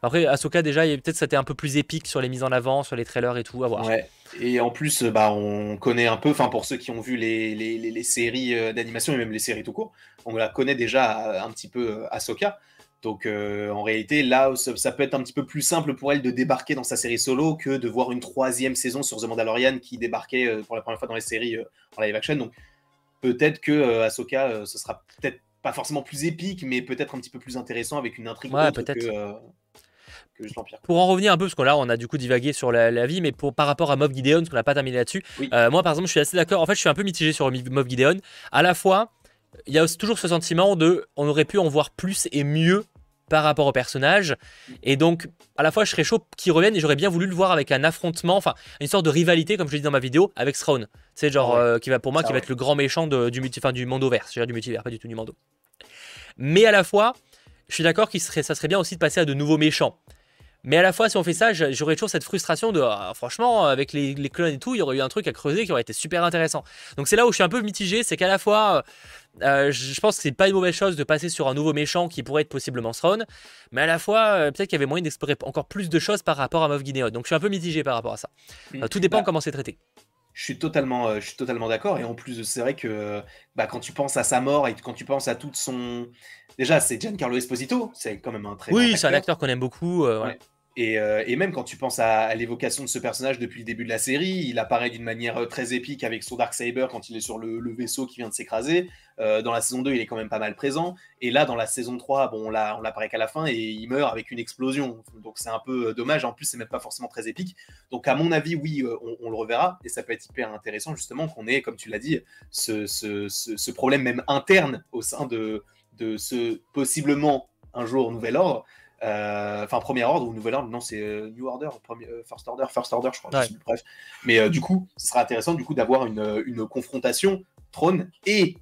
Après, Ahsoka, déjà, peut-être que c'était un peu plus épique sur les mises en avant, sur les trailers et tout. À voir. Ouais. Et en plus, euh, bah, on connaît un peu, enfin pour ceux qui ont vu les, séries euh, d'animation et même les séries tout court, on la connaît déjà un petit peu Ahsoka. Donc en réalité, là, ça, ça peut être un petit peu plus simple pour elle de débarquer dans sa série solo que de voir une troisième saison sur The Mandalorian qui débarquait pour la première fois dans les séries en live action. Donc peut-être que euh, Ahsoka, euh, ce sera peut-être pas forcément plus épique, mais peut-être un petit peu plus intéressant avec une intrigue Ouais, peut-être. que, euh. Pour en revenir un peu, parce que là, on a du coup divagué sur la, la vie, mais pour, par rapport à Moff Gideon, parce qu'on n'a pas terminé là-dessus, Oui. euh, moi, par exemple, je suis assez d'accord. En fait, je suis un peu mitigé sur Moff Gideon. À la fois, il y a toujours ce sentiment de on aurait pu en voir plus et mieux par rapport au personnage. Et donc, à la fois, je serais chaud qu'il revienne et j'aurais bien voulu le voir avec un affrontement, enfin, une sorte de rivalité, comme je l'ai dit dans ma vidéo, avec Thrawn. C'est genre, Ah ouais. euh, qui va pour moi, Ça, qui va ouais. être le grand méchant de- du, multi, enfin, du. Je veux dire du multivers, pas du tout du Mando. Mais à la fois, je suis d'accord qu'il serait, ça serait bien aussi de passer à de nouveaux méchants. Mais à la fois, si on fait ça, j'aurais toujours cette frustration de ah, franchement, avec les, clones et tout, il y aurait eu un truc à creuser qui aurait été super intéressant. Donc c'est là où je suis un peu mitigé, c'est qu'à la fois, euh, je pense que c'est pas une mauvaise chose de passer sur un nouveau méchant qui pourrait être possiblement Throne, mais à la fois, euh, peut-être qu'il y avait moyen d'explorer encore plus de choses par rapport à Moff Gideon. Donc je suis un peu mitigé par rapport à ça. Mm. Euh, tout dépend bah, comment c'est traité. Je suis totalement, je suis totalement d'accord. Et en plus, c'est vrai que bah, quand tu penses à sa mort et quand tu penses à toute son. Déjà, c'est Giancarlo Esposito, c'est quand même un très. Oui, c'est un acteur qu'on aime beaucoup. Euh, et, même quand tu penses à, l'évocation de ce personnage depuis le début de la série, il apparaît d'une manière euh, très épique avec son Dark Saber quand il est sur le, vaisseau qui vient de s'écraser. Euh, dans la saison 2, il est quand même pas mal présent. Et là, dans la saison 3, bon, on l'apparaît qu'à la fin et il meurt avec une explosion. Donc c'est un peu dommage. En plus, c'est même pas forcément très épique. Donc à mon avis, oui, on, le reverra. Et ça peut être hyper intéressant justement qu'on ait, comme tu l'as dit, ce, problème même interne au sein de ce possiblement un jour nouvel ordre. Euh, enfin, premier ordre ou nouvel ordre, non, c'est euh, New Order, premier, euh, First Order, First Order, je crois. Bref. Mais du coup, ce sera intéressant du coup d'avoir une, une, confrontation trône et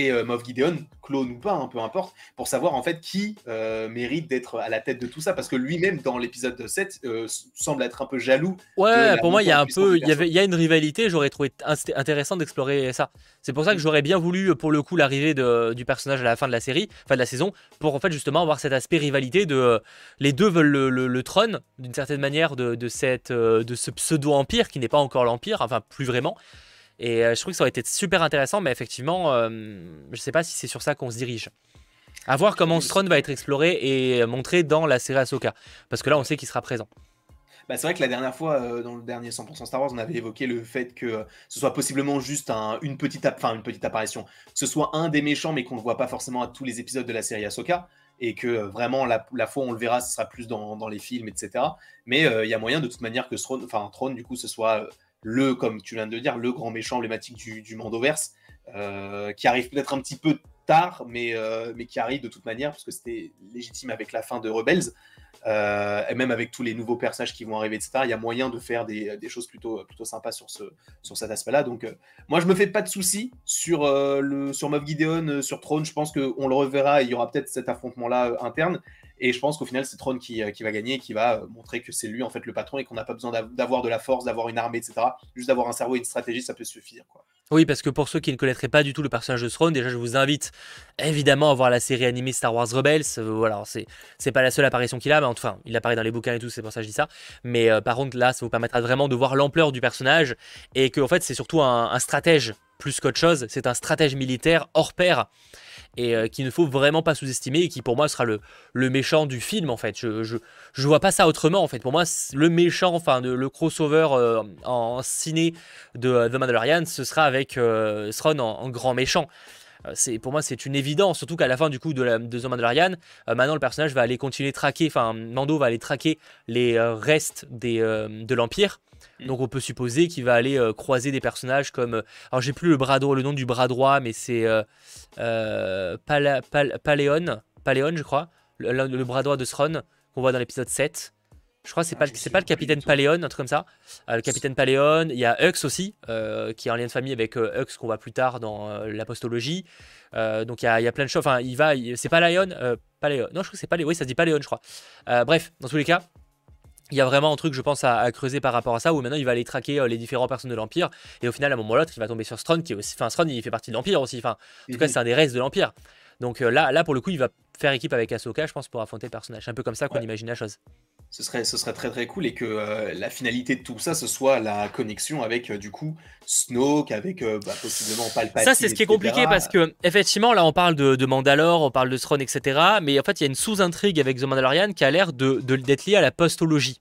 et euh, Moff Gideon, clone ou pas, un hein, peu importe, pour savoir en fait qui euh, mérite d'être à la tête de tout ça, parce que lui-même dans l'épisode 7 euh, semble être un peu jaloux. Ouais, pour moi il y a un peu, il y a une rivalité. J'aurais trouvé intéressant d'explorer ça. C'est pour ça que j'aurais bien voulu pour le coup l'arrivée du personnage à la fin de la série, fin de la saison, pour en fait justement avoir cet aspect rivalité de les deux veulent le, trône d'une certaine manière de, de cette de ce pseudo empire qui n'est pas encore l'empire, enfin plus vraiment. Et euh, je trouve que ça aurait été super intéressant, mais effectivement, euh, je ne sais pas si c'est sur ça qu'on se dirige. À voir comment Strone va être exploré et montré dans la série Ahsoka. Parce que là, on sait qu'il sera présent. Bah, c'est vrai que la dernière fois, euh, dans le dernier 100% Star Wars, on avait évoqué le fait que ce soit possiblement juste une, petite une petite apparition. Que ce soit un des méchants, mais qu'on ne voit pas forcément à tous les épisodes de la série Ahsoka. Et que vraiment, la, fois où on le verra, ce sera plus dans, les films, etc. Mais il y a moyen de toute manière que Throne, enfin, Throne, du coup, ce soit le, comme tu viens de le dire, le grand méchant emblématique du, du Mandoverse, euh, qui arrive peut-être un petit peu tard, mais, euh, mais qui arrive de toute manière, parce que c'était légitime avec la fin de Rebels, euh, et même avec tous les nouveaux personnages qui vont arriver, etc. Il y a moyen de faire des, des choses plutôt, plutôt sympas sur, ce, sur cet aspect-là. Donc, moi, je me fais pas de soucis sur, le, sur Moff Gideon, sur Throne. Je pense qu'on le reverra, il y aura peut-être cet affrontement-là interne. Et je pense qu'au final, c'est Tron qui, euh, qui, va gagner et qui va euh, montrer que c'est lui en fait le patron et qu'on n'a pas besoin d'avoir de la force, d'avoir une armée, etc. Juste d'avoir un cerveau et une stratégie, ça peut suffire. Oui, parce que pour ceux qui ne connaîtraient pas du tout le personnage de Throne, déjà je vous invite évidemment à voir la série animée Star Wars Rebels. Euh, voilà, c'est c'est pas la seule apparition qu'il a, mais enfin, il apparaît dans les bouquins et tout, c'est pour ça que je dis ça. Mais par contre, là, ça vous permettra vraiment de voir l'ampleur du personnage et que en fait, c'est surtout un stratège plus qu'autre chose. C'est un stratège militaire hors pair et euh, qu'il ne faut vraiment pas sous-estimer et qui pour moi sera le, méchant du film en fait. Je, je, vois pas ça autrement en fait. Pour moi, le méchant, enfin le crossover euh, en ciné de euh, The Mandalorian, ce sera avec euh, en, grand méchant. C'est, pour moi, c'est une évidence, surtout qu'à la fin du coup de, la, de The Mandalorian, maintenant le personnage va aller continuer traquer, enfin Mando va aller traquer les restes de l'Empire. Donc on peut supposer qu'il va aller euh, croiser des personnages comme. Euh, alors j'ai plus le, bras droit, le nom du bras droit, mais c'est euh, Paléon, Paléon, je crois, le, bras droit de Thrawn qu'on voit dans l'épisode 7. Je crois que c'est ah, pas, c'est pas le capitaine Paléon, un truc comme ça. le capitaine Paléon, il y a Hux aussi, qui est en lien de famille avec Hux qu'on voit plus tard dans l'apostologie. donc il y, a, il y, a, plein de choses. Enfin, il va, c'est pas Lion, Paléon. Non, je crois que c'est pas Oui, ça se dit Paléon, je crois. bref, dans tous les cas, il y a vraiment un truc, je pense, à, creuser par rapport à ça, où maintenant il va aller traquer euh, les différents personnes de l'Empire, et au final, à un moment ou l'autre, il va tomber sur Strong, qui est aussi. Enfin, Strong, il fait partie de l'Empire aussi. Enfin, en tout cas, mhm. c'est un des restes de l'Empire. Donc euh, là, là, pour le coup, il va faire équipe avec Ahsoka, je pense, pour affronter le personnage. C'est un peu comme ça qu'on imagine la chose. Ce serait, ce serait très très cool et que euh, la finalité de tout ça, ce soit la connexion avec du coup Snoke, avec bah, possiblement Palpatine. Ça, c'est ce qui est compliqué parce que effectivement, là, on parle de, de Mandalore, on parle de Throne, etc. Mais en fait, il y a une sous-intrigue avec The Mandalorian qui a l'air d'être de, d'être liée à la postologie.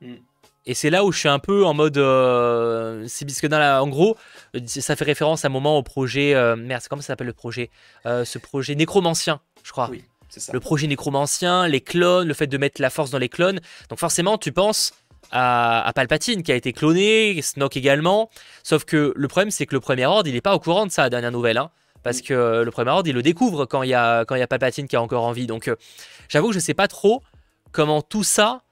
Mm. Et c'est là où je suis un peu en mode. Euh, c'est puisque dans la, en gros, ça fait référence à un moment au projet. Euh, merde, comment ça s'appelle le projet? Euh, Ce projet nécromancien, je crois. Oui, ça. Le projet nécromancien, les clones, le fait de mettre la force dans les clones. Donc forcément, tu penses à, Palpatine qui a été cloné, Snoke également. Sauf que le problème, c'est que le premier ordre, il n'est pas au courant de ça, dernière nouvelle. Hein, parce mm. que le premier ordre, il le découvre quand il y a, quand il y a Palpatine qui a encore envie. Donc j'avoue que je ne sais pas trop comment tout ça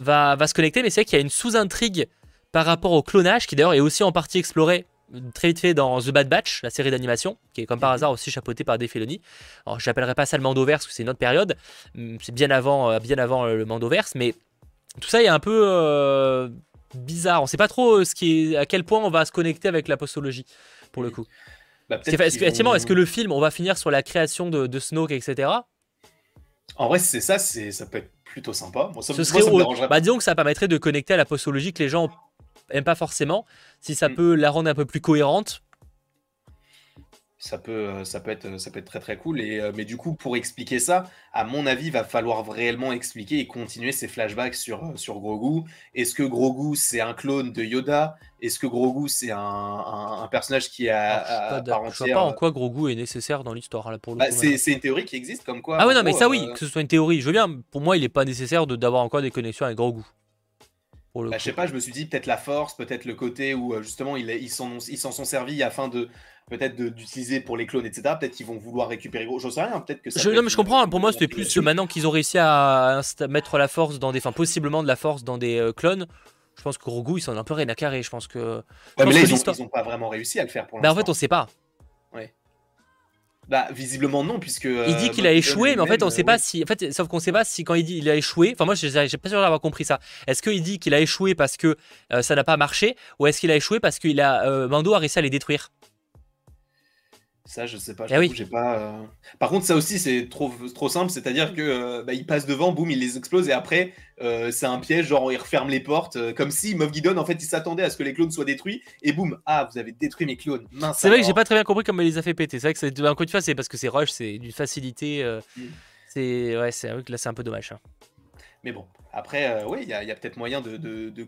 va, se connecter, mais c'est vrai qu'il y a une sous-intrigue par rapport au clonage, qui d'ailleurs est aussi en partie exploré très vite fait dans The Bad Batch, la série d'animation, qui est comme par mhm. hasard aussi chapeautée par Dave Filoni. Alors, j'appellerai pas ça le Mandoverse, parce que c'est une autre période. Hum, c'est bien avant, bien avant le Mandoverse, mais tout ça est un peu bizarre. On sait pas trop ce qui est, à quel point on va se connecter avec la postologie, pour le coup. Bah, est-ce que, le film, on va finir sur la création de, de Snoke, etc. En vrai, c'est ça, ça peut être plutôt sympa. ça, Ce serait bah, disons que ça permettrait de connecter à la postologie que les gens aiment pas forcément. Si ça mm. peut la rendre un peu plus cohérente, ça peut, euh, ça peut, être, ça peut être très très cool. Et, euh, mais du coup, pour expliquer ça, à mon avis, il va falloir réellement expliquer et continuer ces flashbacks sur, euh, sur Grogu. Est-ce que Grogu, c'est un clone de Yoda? Est-ce que Grogu, c'est un, un, personnage qui a. Ah, je ne sais pas en quoi Grogu est nécessaire dans l'histoire. Bah, c'est une théorie qui existe comme quoi. Ah oui, non, mais ça, oui, que ce soit une théorie. Je veux bien. Pour moi, il n'est pas nécessaire d'avoir encore des connexions avec Grogu. Bah, je sais pas, je me suis dit peut-être la force, peut-être le côté où justement ils s'en ils s'en sont servis afin de peut-être d'utiliser pour les clones, etc. Peut-être qu'ils vont vouloir récupérer. J'en sais rien. Peut-être que ça. Je, non, mais je comprends. Pour moi, c'était plus maintenant qu'ils ont réussi à mettre la force dans des, enfin, possiblement de la force dans des euh, clones. Je pense que Grogu, ils sont un peu rien à carrer. Je pense que. mais là, ils, ont, pas vraiment réussi à le faire pour l'instant. Bah, en fait, on sait pas. Bah, visiblement non, puisque. il dit euh, qu'il a échoué, mais en fait, on sait pas si. En fait, sauf qu'on sait pas si quand il dit il a échoué. Enfin, moi, j'ai pas sûr d'avoir compris ça. Est-ce qu'il dit qu'il a échoué parce que euh, ça n'a pas marché, ou est-ce qu'il a échoué parce qu'il a Mando a réussi à les détruire? Ça, je sais pas. Eh pas. Euh. Par contre, ça aussi, c'est trop, trop simple. C'est-à-dire que euh, bah, il passe devant, boum, il les explose et après, euh, c'est un piège. Genre, il referme les portes, comme si Moff Gideon, en fait, il s'attendait à ce que les clones soient détruits et boum, ah, vous avez détruit mes clones. C'est vrai que j'ai pas très bien compris comment il les a fait péter. C'est vrai que c'est un coup de fois, c'est parce que c'est rush, c'est d'une facilité. Mm. C'est ouais, c'est là, c'est un peu dommage. Hein. Mais bon, après, oui, il y a, peut-être moyen de, de,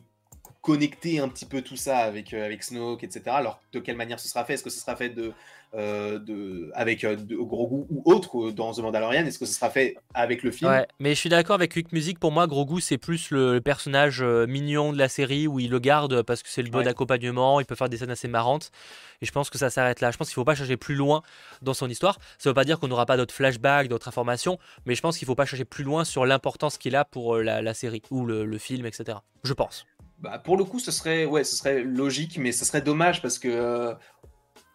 connecter un petit peu tout ça avec, avec Snoke, etc. Alors, de quelle manière ce sera fait Est-ce que ce sera fait de euh, de, avec euh, de Grogu ou autre euh, dans The Mandalorian Est-ce que ce sera fait avec le film? Ouais, mais je suis d'accord avec Quick Music. Pour moi, Grogu, c'est plus le, personnage mignon de la série où il le garde parce que c'est le bon accompagnement. Il peut faire des scènes assez marrantes. Et je pense que ça s'arrête là. Je pense qu'il ne faut pas chercher plus loin dans son histoire. Ça ne veut pas dire qu'on n'aura pas d'autres flashbacks, d'autres informations. Mais je pense qu'il ne faut pas chercher plus loin sur l'importance qu'il a pour la, série ou le, film, etc. Je pense. Bah, pour le coup, ce serait, ouais, ce serait logique, mais ce serait dommage parce que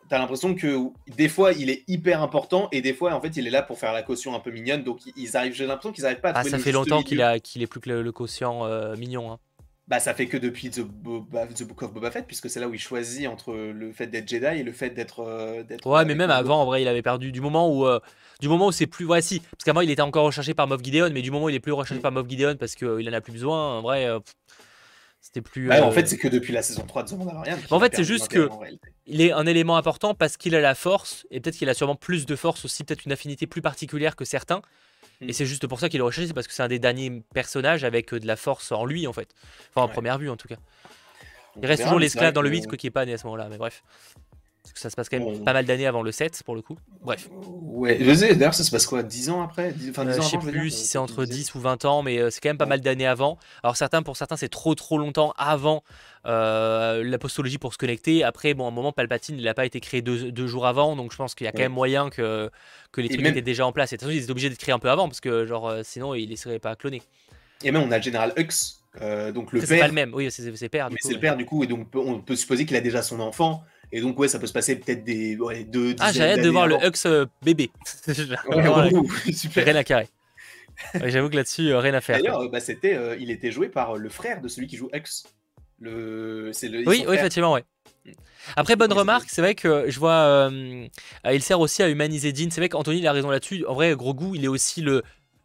t'as l'impression que des fois il est hyper important et des fois en fait il est là pour faire la caution un peu mignonne donc ils arrivent j'ai l'impression qu'ils n'arrivent pas à ah, ça fait longtemps qu'il a qu'il est plus que le, quotient euh, mignon hein. bah ça fait que depuis The, Book of Boba Fett puisque c'est là où il choisit entre le fait d'être Jedi et le fait d'être euh, ouais mais même avant en vrai il avait perdu du moment où euh, du moment où c'est plus ouais si parce qu'avant il était encore recherché par Moff Gideon mais du moment où il est plus recherché mm. par Moff Gideon parce qu'il en a plus besoin en vrai c'était plus. en fait, c'est que depuis la saison 3 de The Mandalorian. En fait, c'est juste que il est un élément important parce qu'il a la force et peut-être qu'il a sûrement plus de force aussi, peut-être une affinité plus particulière que certains. Et hmm. c'est juste pour ça qu'il est recherché, c'est parce que c'est un des derniers personnages avec euh, de la force en lui, en fait. Enfin, en première vue, en tout cas. il reste toujours l'esclave dans le 8, qui est pas né à ce moment-là, mais bref. Parce que ça se passe quand même pas mal d'années avant le 7 pour le coup. Bref. Ouais, d'ailleurs, ça se passe quoi 10 ans après? Enfin, 10 euh, Je sais plus si c'est entre 10 ou 20 ans, mais euh, c'est quand même pas mal d'années avant. Alors, certains, pour certains, c'est trop trop longtemps avant euh, la postologie pour se connecter. Après, bon, à un moment, Palpatine, il n'a pas été créé deux, jours avant, donc je pense qu'il y a quand même moyen que, que les trucs étaient déjà en place. Et de toute façon, ils étaient obligés d'être créés un peu avant, parce que genre, sinon, ils ne seraient pas clonés. Et même, on a le général Hux. donc le père. C'est pas le même, oui, c'est père. Mais c'est le père du coup, et donc on peut supposer qu'il a déjà son enfant. Et donc, ouais, ça peut se passer peut-être des ouais, deux. Ah, j'ai hâte de voir le Hux euh, bébé. super. Rien à carrer. J'avoue que là-dessus, euh, rien à faire. D'ailleurs, bah, c'était, euh, il était joué par le frère de celui qui joue Hux. Le... C'est le... Oui, oui effectivement, ouais. Mm. Après, bonne remarque, c'est vrai que je vois. il sert aussi à humaniser Dean. C'est vrai qu'Anthony il a raison là-dessus. En vrai, gros goût, il est aussi le,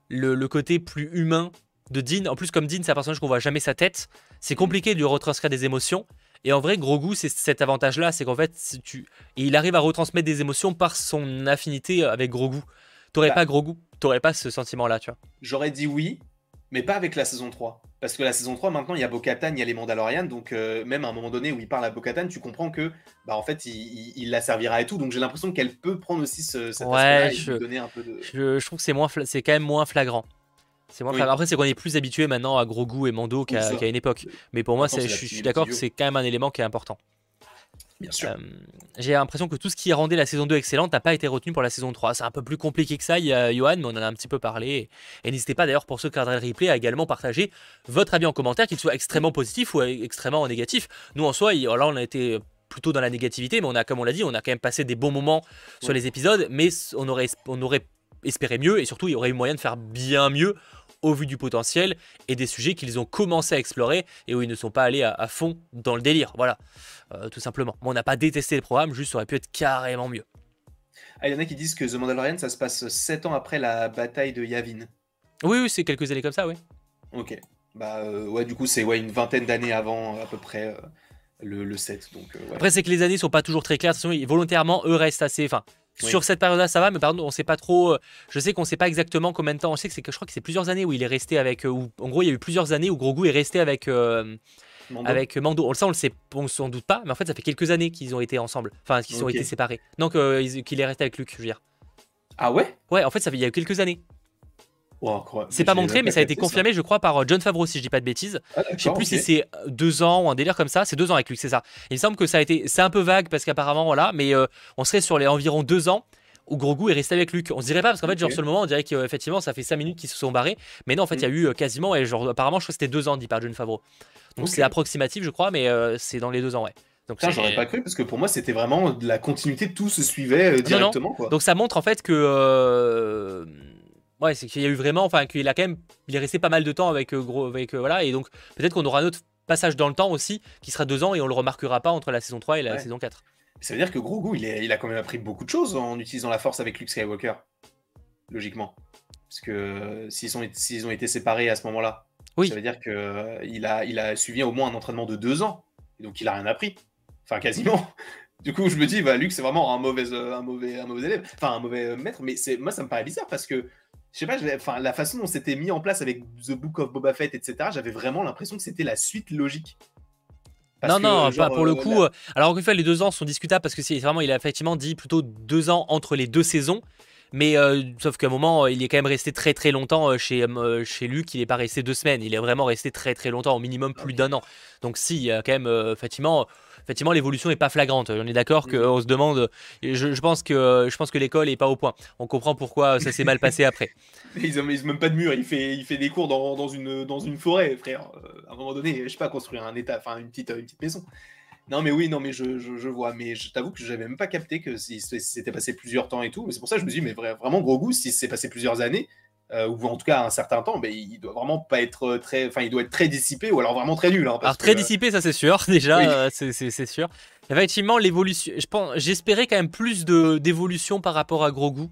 le, le, côté plus humain de Dean. En plus, comme Dean, c'est un personnage qu'on voit jamais sa tête. C'est compliqué de lui retranscrire des émotions. Et en vrai, Grogu, c'est cet avantage-là, c'est qu'en fait, tu... il arrive à retransmettre des émotions par son affinité avec Grogu. T'aurais bah. pas Grogu, t'aurais pas ce sentiment-là, tu vois. J'aurais dit oui, mais pas avec la saison 3. Parce que la saison 3, maintenant, il y a Bo-Katan, il y a les Mandalorians, donc euh, même à un moment donné où il parle à Bo-Katan, tu comprends que, bah, en fait, il, la servira et tout. Donc j'ai l'impression qu'elle peut prendre aussi ce, cet ouais, je, donner un peu de... je, je trouve que c'est moins, c'est quand même moins flagrant. C'est Après, c'est qu'on est plus habitué maintenant à Grogu et Mando qu'à une époque. Mais pour moi, je, suis d'accord que c'est quand même un élément qui est important. Bien sûr. Euh, j'ai l'impression que tout ce qui rendait la saison 2 excellente n'a pas été retenu pour la saison 3. C'est un peu plus compliqué que ça, Johan, mais on en a un petit peu parlé. Et n'hésitez pas d'ailleurs pour ceux qui regardent le replay à également partager votre avis en commentaire, qu'il soit extrêmement positif ou extrêmement négatif. Nous en soi, là on a été plutôt dans la négativité, mais on a, comme on l'a dit, on a quand même passé des bons moments sur les épisodes, mais on aurait, on aurait espéré mieux, et surtout, il y aurait eu moyen de faire bien mieux au vu du potentiel et des sujets qu'ils ont commencé à explorer et où ils ne sont pas allés à, fond dans le délire. Voilà, euh, tout simplement. on n'a pas détesté le programme, juste ça aurait pu être carrément mieux. Ah, il y en a qui disent que The Mandalorian, ça se passe 7 ans après la bataille de Yavin. Oui, oui, c'est quelques années comme ça, oui. Ok. Bah euh, ouais, du coup, c'est ouais, une vingtaine d'années avant à peu près euh, le, le, 7. Donc, Après, c'est que les années sont pas toujours très claires. Volontairement, eux restent assez. Enfin, sur cette période-là, ça va, mais pardon, on sait pas trop. Euh, je sais qu'on sait pas exactement combien de temps. On sait que c'est que je crois que c'est plusieurs années où il est resté avec. Euh, en gros, il y a eu plusieurs années où Grogu est resté avec. Euh, Mando. Avec Mando. Ça, on le sait, on s'en doute pas, mais en fait, ça fait quelques années qu'ils ont été ensemble. Enfin, qu'ils ont été séparés. Donc, qu'il est resté avec Luke, je veux dire. Ah ouais? Ouais, en fait, ça fait il y a eu quelques années c'est pas montré, mais ça a été confirmé, je crois, par euh, John Favreau, si je dis pas de bêtises. Ah, je sais plus si c'est deux ans ou un délire comme ça. C'est deux ans avec lui, c'est ça. Il me semble que ça a été. C'est un peu vague parce qu'apparemment, voilà, mais euh, on serait sur les environ deux ans où Grogu est resté avec Luke. On se dirait pas parce qu'en fait, genre, sur le moment, on dirait qu'effectivement, ça fait cinq minutes qu'ils se sont barrés. Mais non, en fait, il y a mm. eu euh, quasiment, et genre, apparemment, je crois que c'était deux ans, dit par John Favreau. Donc c'est approximatif, je crois, mais c'est dans les deux ans, ouais. Donc ça, j'aurais pas cru parce que pour moi, c'était vraiment de la continuité, tout se suivait directement. Donc ça montre en fait que. Ouais, c'est qu'il y a eu vraiment, enfin, qu'il a quand même, il est resté pas mal de temps avec, euh, gros, avec euh, voilà, et donc peut-être qu'on aura un autre passage dans le temps aussi, qui sera deux ans et on le remarquera pas entre la saison 3 et la saison 4. Ça veut dire que Grogu, il, il a quand même appris beaucoup de choses en utilisant la force avec Luke Skywalker, logiquement. Parce que euh, s'ils ont, ont été séparés à ce moment-là, oui. ça veut dire qu'il a, il a suivi au moins un entraînement de deux ans, et donc il a rien appris. Enfin, quasiment. Du coup, je me dis, bah, Luke, c'est vraiment un mauvais, un, mauvais, un mauvais élève, enfin un mauvais maître, mais moi, ça me paraît bizarre parce que je sais pas, enfin, la façon dont c'était mis en place avec The Book of Boba Fett, etc., j'avais vraiment l'impression que c'était la suite logique. non, non, pas pour le euh, coup. Euh, alors, en fait, les deux ans sont discutables parce que c'est vraiment, il a effectivement dit plutôt deux ans entre les deux saisons. Mais euh, sauf qu'à un moment, il est quand même resté très très longtemps chez, chez Luke. Il n'est pas resté deux semaines. Il est vraiment resté très très longtemps, au minimum plus d'un an. Donc, si, il y a quand même, effectivement, effectivement, l'évolution n'est pas flagrante. On est d'accord qu'on se demande. Je, pense que, je pense que l'école n'est pas au point. On comprend pourquoi ça s'est mal passé après. Ils n'ont même pas de mur. Il fait, il fait des cours dans, une, dans une forêt, frère. Euh, à un moment donné, je sais pas, construire un état, enfin une petite, une petite maison. Non, mais oui, non, mais je, je, vois. Mais je t'avoue que j'avais même pas capté que si, c'était passé plusieurs temps et tout. Mais c'est pour ça que je me dis, mais vraiment, gros goût, si c'est passé plusieurs années, euh, ou en tout cas un certain temps, mais il doit vraiment pas être très, enfin il doit être très dissipé ou alors vraiment très nul. Hein, alors très dissipé, ça c'est sûr déjà, euh, c'est sûr. Effectivement, l'évolution, je pense, j'espérais quand même plus de d'évolution par rapport à Grogu.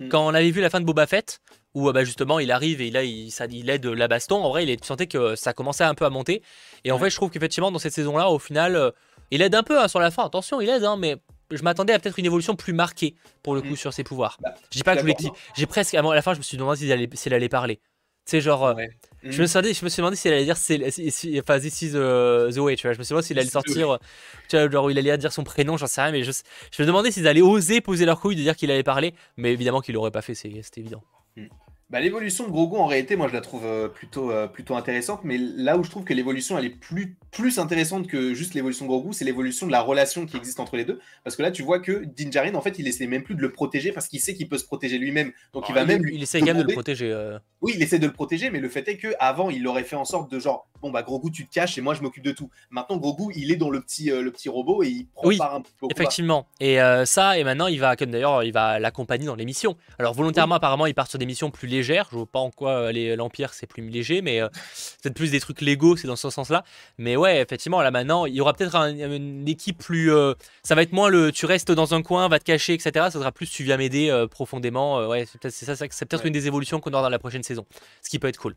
Hmm. Quand on avait vu la fin de Boba Fett, où euh, bah, justement il arrive et là il, ça, il aide la baston, en vrai il sentais que ça commençait un peu à monter. Et en fait, je trouve qu'effectivement dans cette saison-là, au final, il aide un peu hein, sur la fin. Attention, il aide, hein, mais je m'attendais à peut-être une évolution plus marquée pour le coup mm. sur ses pouvoirs. Bah, je dis pas que je j'ai presque à la fin je me suis demandé s'il allait, allait parler. Sais genre euh, je, me suis demandé, je me suis demandé s'il allait dire c'est enfin this is the, way, tu vois. Je me suis demandé s'il allait sortir tu vois genre il allait dire son prénom, j'en sais rien mais je je me demandais s'ils allaient oser poser leur couille de dire qu'il allait parler mais évidemment qu'il l'aurait pas fait, c'est évident. Mm. Bah, l'évolution de Grogu, en réalité, moi, je la trouve euh, plutôt, euh, plutôt intéressante. Mais là où je trouve que l'évolution, elle est plus, plus intéressante que juste l'évolution de Grogu, c'est l'évolution de la relation qui existe entre les deux. Parce que là, tu vois que Din en fait, il essaie même plus de le protéger parce qu'il sait qu'il peut se protéger lui-même. Donc, il va même. Il essaie quand même de le protéger. Euh. Oui, il essaie de le protéger, mais le fait est que avant, il aurait fait en sorte de genre, bon, bah, Grogu, tu te caches et moi, je m'occupe de tout. Maintenant, Grogu, il est dans le petit, le petit robot et il prend un peu. Effectivement. Et ça, et maintenant, il va, comme d'ailleurs, il va l'accompagner dans les missions. Alors, volontairement, apparemment, il part sur des missions plus légères. Je vois pas en quoi l'Empire c'est plus léger, mais euh, peut-être plus des trucs légaux, c'est dans ce sens-là. Mais ouais, effectivement, là maintenant, il y aura peut-être une équipe plus. Euh, ça va être moins le tu restes dans un coin, va te cacher, etc. Ça sera plus tu viens m'aider euh, profondément. ouais, c'est peut-être ça, c'est peut-être une des évolutions qu'on aura dans la prochaine saison, ce qui peut être cool.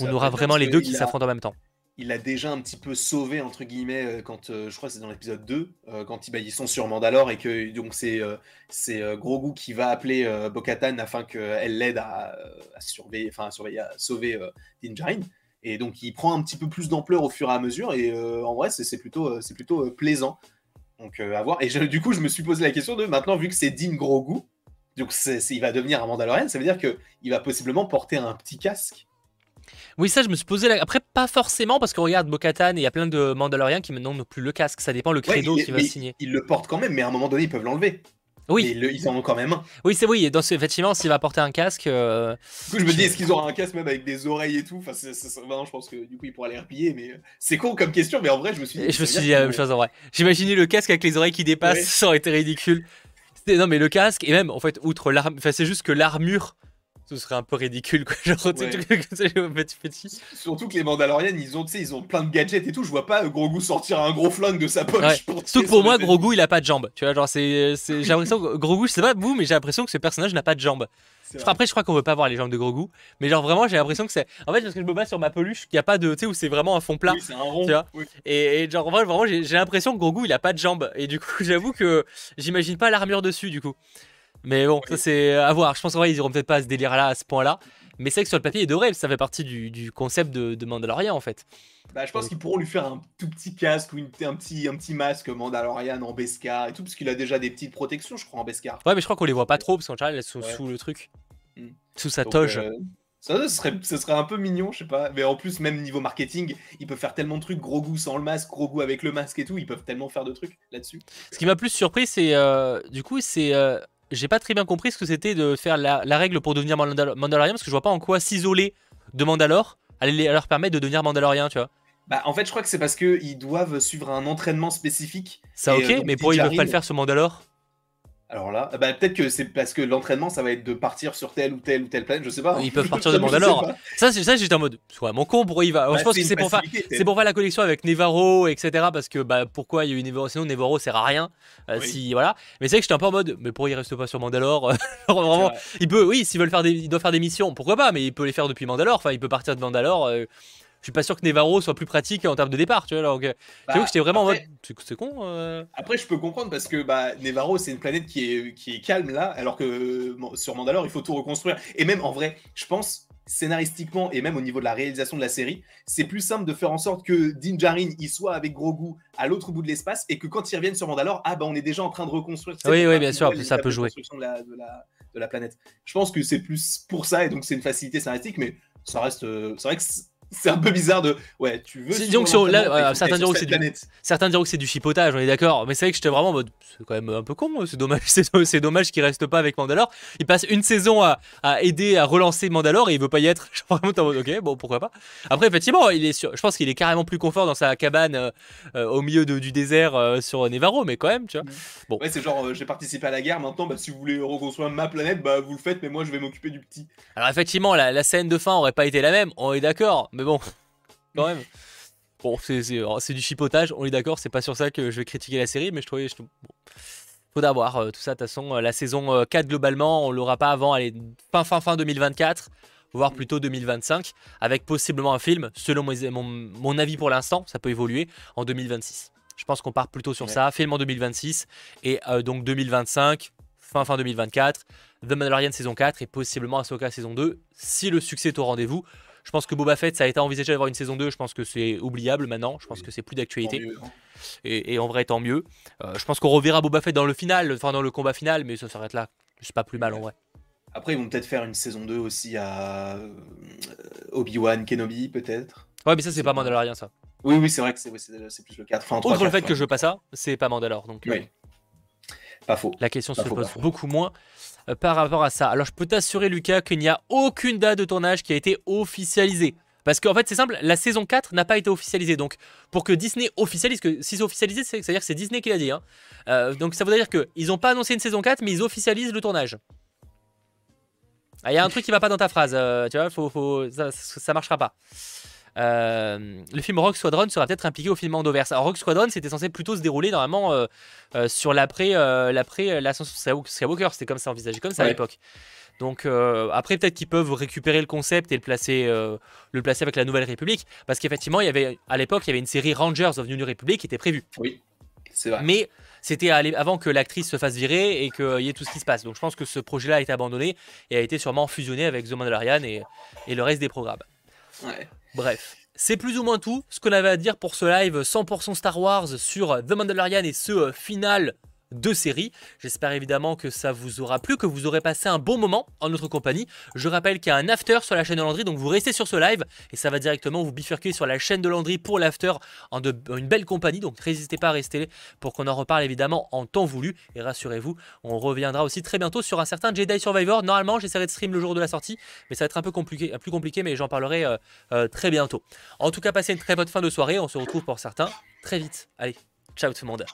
On aura vraiment les deux qui s'affrontent en même temps il a déjà un petit peu sauvé entre guillemets euh, quand euh, je crois que c'est dans l'épisode 2 euh, quand bah, ils, sont sur Mandalore et que donc c'est c'est Grogu qui va appeler Bo-Katan afin qu'elle l'aide à, surveiller enfin à surveiller à sauver Din et donc il prend un petit peu plus d'ampleur au fur et à mesure et en vrai c'est plutôt c'est plutôt plaisant. Donc à voir. Et du coup je me suis posé la question de maintenant vu que c'est Din Grogu donc il va devenir un Mandalorian ça veut dire que il va possiblement porter un petit casque oui, ça, je me suis posé. Après, pas forcément, parce que regarde, Bo-Katan, il y a plein de Mandaloriens qui maintenant n'ont plus le casque. Ça dépend le credo qui va signer. Ils le portent quand même, mais à un moment donné, ils peuvent l'enlever. Oui. Ils en ont quand même un. Oui, c'est oui. Dans ce, effectivement, s'il va porter un casque. Euh, du coup, je me dis, est-ce qu'ils auront un casque même avec des oreilles et tout? Enfin, je pense que du coup, il pourra les replier. Mais c'est con comme question, mais en vrai, je me suis dit. Je me suis dit la même chose en vrai. J'imaginais le casque avec les oreilles qui dépassent, ça aurait été ridicule. Non, mais le casque, et même, en fait, outre l'armure. Enfin, c'est juste que l'armure ce serait un peu ridicule quoi genre petit petit surtout que les Mandaloriens ils ont ils ont plein de gadgets et tout je vois pas Grogu sortir un gros flingue de sa poche surtout que pour moi Grogu il a pas de jambes tu vois genre c'est j'ai l'impression que Grogu je sais pas vous mais j'ai l'impression que ce personnage n'a pas de jambes après, je crois qu'on veut pas voir les jambes de Grogu, mais genre vraiment, j'ai l'impression que c'est. En fait, parce que je me bats sur ma peluche, qu'il n'y a pas de. Tu sais, où c'est vraiment un fond plat. Oui, c'est un rond. Tu vois et, genre, vraiment, j'ai l'impression que Grogu, il a pas de jambes. Et du coup, j'avoue que j'imagine pas l'armure dessus, du coup. Mais bon, ça c'est à voir. Je pense qu'en vrai, ils iront peut-être pas à ce délire-là à ce point-là. Mais c'est que sur le papier, il devrait, ça fait partie du, concept de, de, Mandalorian en fait. Bah, je pense qu'ils pourront lui faire un tout petit casque ou un, petit, un petit masque Mandalorian en Beskar et tout, parce qu'il a déjà des petites protections, je crois, en Beskar. Ouais, mais je crois qu'on les voit pas trop, parce qu'en général, elles sont sous le truc. Hmm. Sous sa toge. Euh, ça, serait, ce serait un peu mignon, je sais pas. Mais en plus, même niveau marketing, ils peuvent faire tellement de trucs. Gros goût sans le masque, gros goût avec le masque et tout. Ils peuvent tellement faire de trucs là-dessus. Ce qui m'a plus surpris, c'est. Euh, du coup, c'est. Euh, j'ai pas très bien compris ce que c'était de faire la, règle pour devenir Mandalorian parce que je vois pas en quoi s'isoler de Mandalore allait leur permettre de devenir Mandalorien, tu vois. Bah, en fait, je crois que c'est parce qu'ils doivent suivre un entraînement spécifique. Ça, ok, euh, mais pourquoi ils peuvent pas le faire sur Mandalore alors là, bah, peut-être que c'est parce que l'entraînement, ça va être de partir sur telle ou telle ou telle planète, je sais pas. Ils peuvent partir de Mandalore. Ça, c'est ça, j'étais en mode, soit mon con, pourquoi il va bah, Je pense que c'est pour, faire, c'est pour faire la collection avec Nevarro, etc. Parce que bah, pourquoi il y a eu Nevarro Sinon, Nevarro sert à rien. Euh, si, voilà. Mais c'est vrai que j'étais un peu en mode, mais pourquoi il reste pas sur Mandalore? Vraiment, il peut, oui, s'ils veulent faire des, il doit faire des missions, pourquoi pas Mais il peut les faire depuis Mandalore. Enfin, il peut partir de Mandalore. Euh, je suis pas sûr que Nevarro soit plus pratique en termes de départ, tu vois. Donc, euh, bah, que j'étais vraiment en mode, c'est con. Euh. Après, je peux comprendre parce que bah, Nevarro, c'est une planète qui est, qui est calme là, alors que sur Mandalore, il faut tout reconstruire. Et même en vrai, je pense scénaristiquement et même au niveau de la réalisation de la série, c'est plus simple de faire en sorte que Din Djarin il soit avec Grogu à l'autre bout de l'espace et que quand ils reviennent sur Mandalore, ah bah on est déjà en train de reconstruire. Oui, oui, bien sûr, ça peut jouer. De la, de, la, de la planète. Je pense que c'est plus pour ça et donc c'est une facilité scénaristique, mais ça reste. Euh, c'est vrai que c'est un peu bizarre de ouais tu veux donc sur, là, certains diront que c'est du certains diront que c'est du chipotage on est d'accord mais c'est vrai que j'étais vraiment en mode c'est quand même un peu con c'est dommage c'est dommage qu'il reste pas avec Mandalore. Il passe une saison à, à, aider à relancer Mandalore et il veut pas y être. Je suis vraiment en mode ok bon pourquoi pas. Après effectivement il est sur, je pense qu'il est carrément plus confort dans sa cabane euh, euh, au milieu de, du désert euh, sur Nevarro mais quand même tu vois. Bon. Ouais c'est genre j'ai participé à la guerre maintenant bah, si vous voulez reconstruire ma planète bah vous le faites mais moi je vais m'occuper du petit. Alors effectivement la, la, scène de fin aurait pas été la même on est d'accord mais bon, quand même. Bon, c'est du chipotage, on est d'accord, c'est pas sur ça que je vais critiquer la série, mais je trouvais. bon. Faut d'avoir euh, tout ça, de toute façon, euh, la saison 4 euh, globalement, on l'aura pas avant, allez, fin fin fin 2024, voire plutôt 2025, avec possiblement un film, selon mon, mon, avis pour l'instant, ça peut évoluer, en 2026. Je pense qu'on part plutôt sur ça, film en 2026, et donc 2025, fin fin 2024, The Mandalorian saison 4 et possiblement Ahsoka saison 2, si le succès est au rendez-vous. Je pense que Boba Fett, ça a été envisagé d'avoir une saison 2. Je pense que c'est oubliable maintenant. Je pense que c'est plus d'actualité. Hein. Et, en vrai, tant mieux. Euh, je pense qu'on reverra Boba Fett dans le final, enfin dans le combat final, mais ça s'arrête là. C'est pas plus mal en vrai. Après, ils vont peut-être faire une saison 2 aussi à euh, Obi-Wan Kenobi, peut-être. Ouais, mais ça, c'est pas Mandalorian, ça. Oui, oui, c'est vrai que c'est plus le 4. Enfin, Outre le fait que je veux pas ça, c'est pas Mandalore. Donc, oui. Pas faux. La question se pose beaucoup moins. Euh, par rapport à ça. Alors je peux t'assurer Lucas qu'il n'y a aucune date de tournage qui a été officialisée. Parce qu'en fait c'est simple, la saison 4 n'a pas été officialisée. Donc pour que Disney officialise, que si c'est officialisé, c'est-à-dire que c'est Disney qui l'a dit. Hein. Euh, donc ça veut dire qu'ils n'ont pas annoncé une saison 4, mais ils officialisent le tournage. Ah, il y a un truc qui va pas dans ta phrase, euh, tu vois, ça, ça marchera pas. Euh, le film Rock Squadron sera peut-être impliqué au film Mandoverse. Alors Rock Squadron, c'était censé plutôt se dérouler normalement euh, euh, sur l'après l'après l'ascension Skywalker. C'était comme ça envisagé, comme ça à l'époque. Donc après peut-être qu'ils peuvent récupérer le concept et le placer, le placer avec la Nouvelle République, parce qu'effectivement il y avait à l'époque il y avait une série Rangers of New Republic qui était prévue. Oui, c'est vrai. Mais c'était avant que l'actrice se fasse virer et qu'il y ait tout ce qui se passe. Donc je pense que ce projet-là a été abandonné et a été sûrement fusionné avec The Mandalorian et, et le reste des programmes. Ouais. Bref. C'est plus ou moins tout ce qu'on avait à dire pour ce live 100% Star Wars sur The Mandalorian et ce euh, final deux séries. J'espère évidemment que ça vous aura plu, que vous aurez passé un bon moment en notre compagnie. Je rappelle qu'il y a un after sur la chaîne de Landry, donc vous restez sur ce live et ça va directement vous bifurquer sur la chaîne de Landry pour l'after en, une belle compagnie. Donc n'hésitez pas à rester pour qu'on en reparle évidemment en temps voulu. Et rassurez-vous, on reviendra aussi très bientôt sur un certain Jedi Survivor. Normalement, j'essaierai de stream le jour de la sortie, mais ça va être un peu compliqué, plus compliqué, mais j'en parlerai euh, euh, très bientôt. En tout cas, passez une très bonne fin de soirée. On se retrouve pour certains très vite. Allez, ciao tout le monde.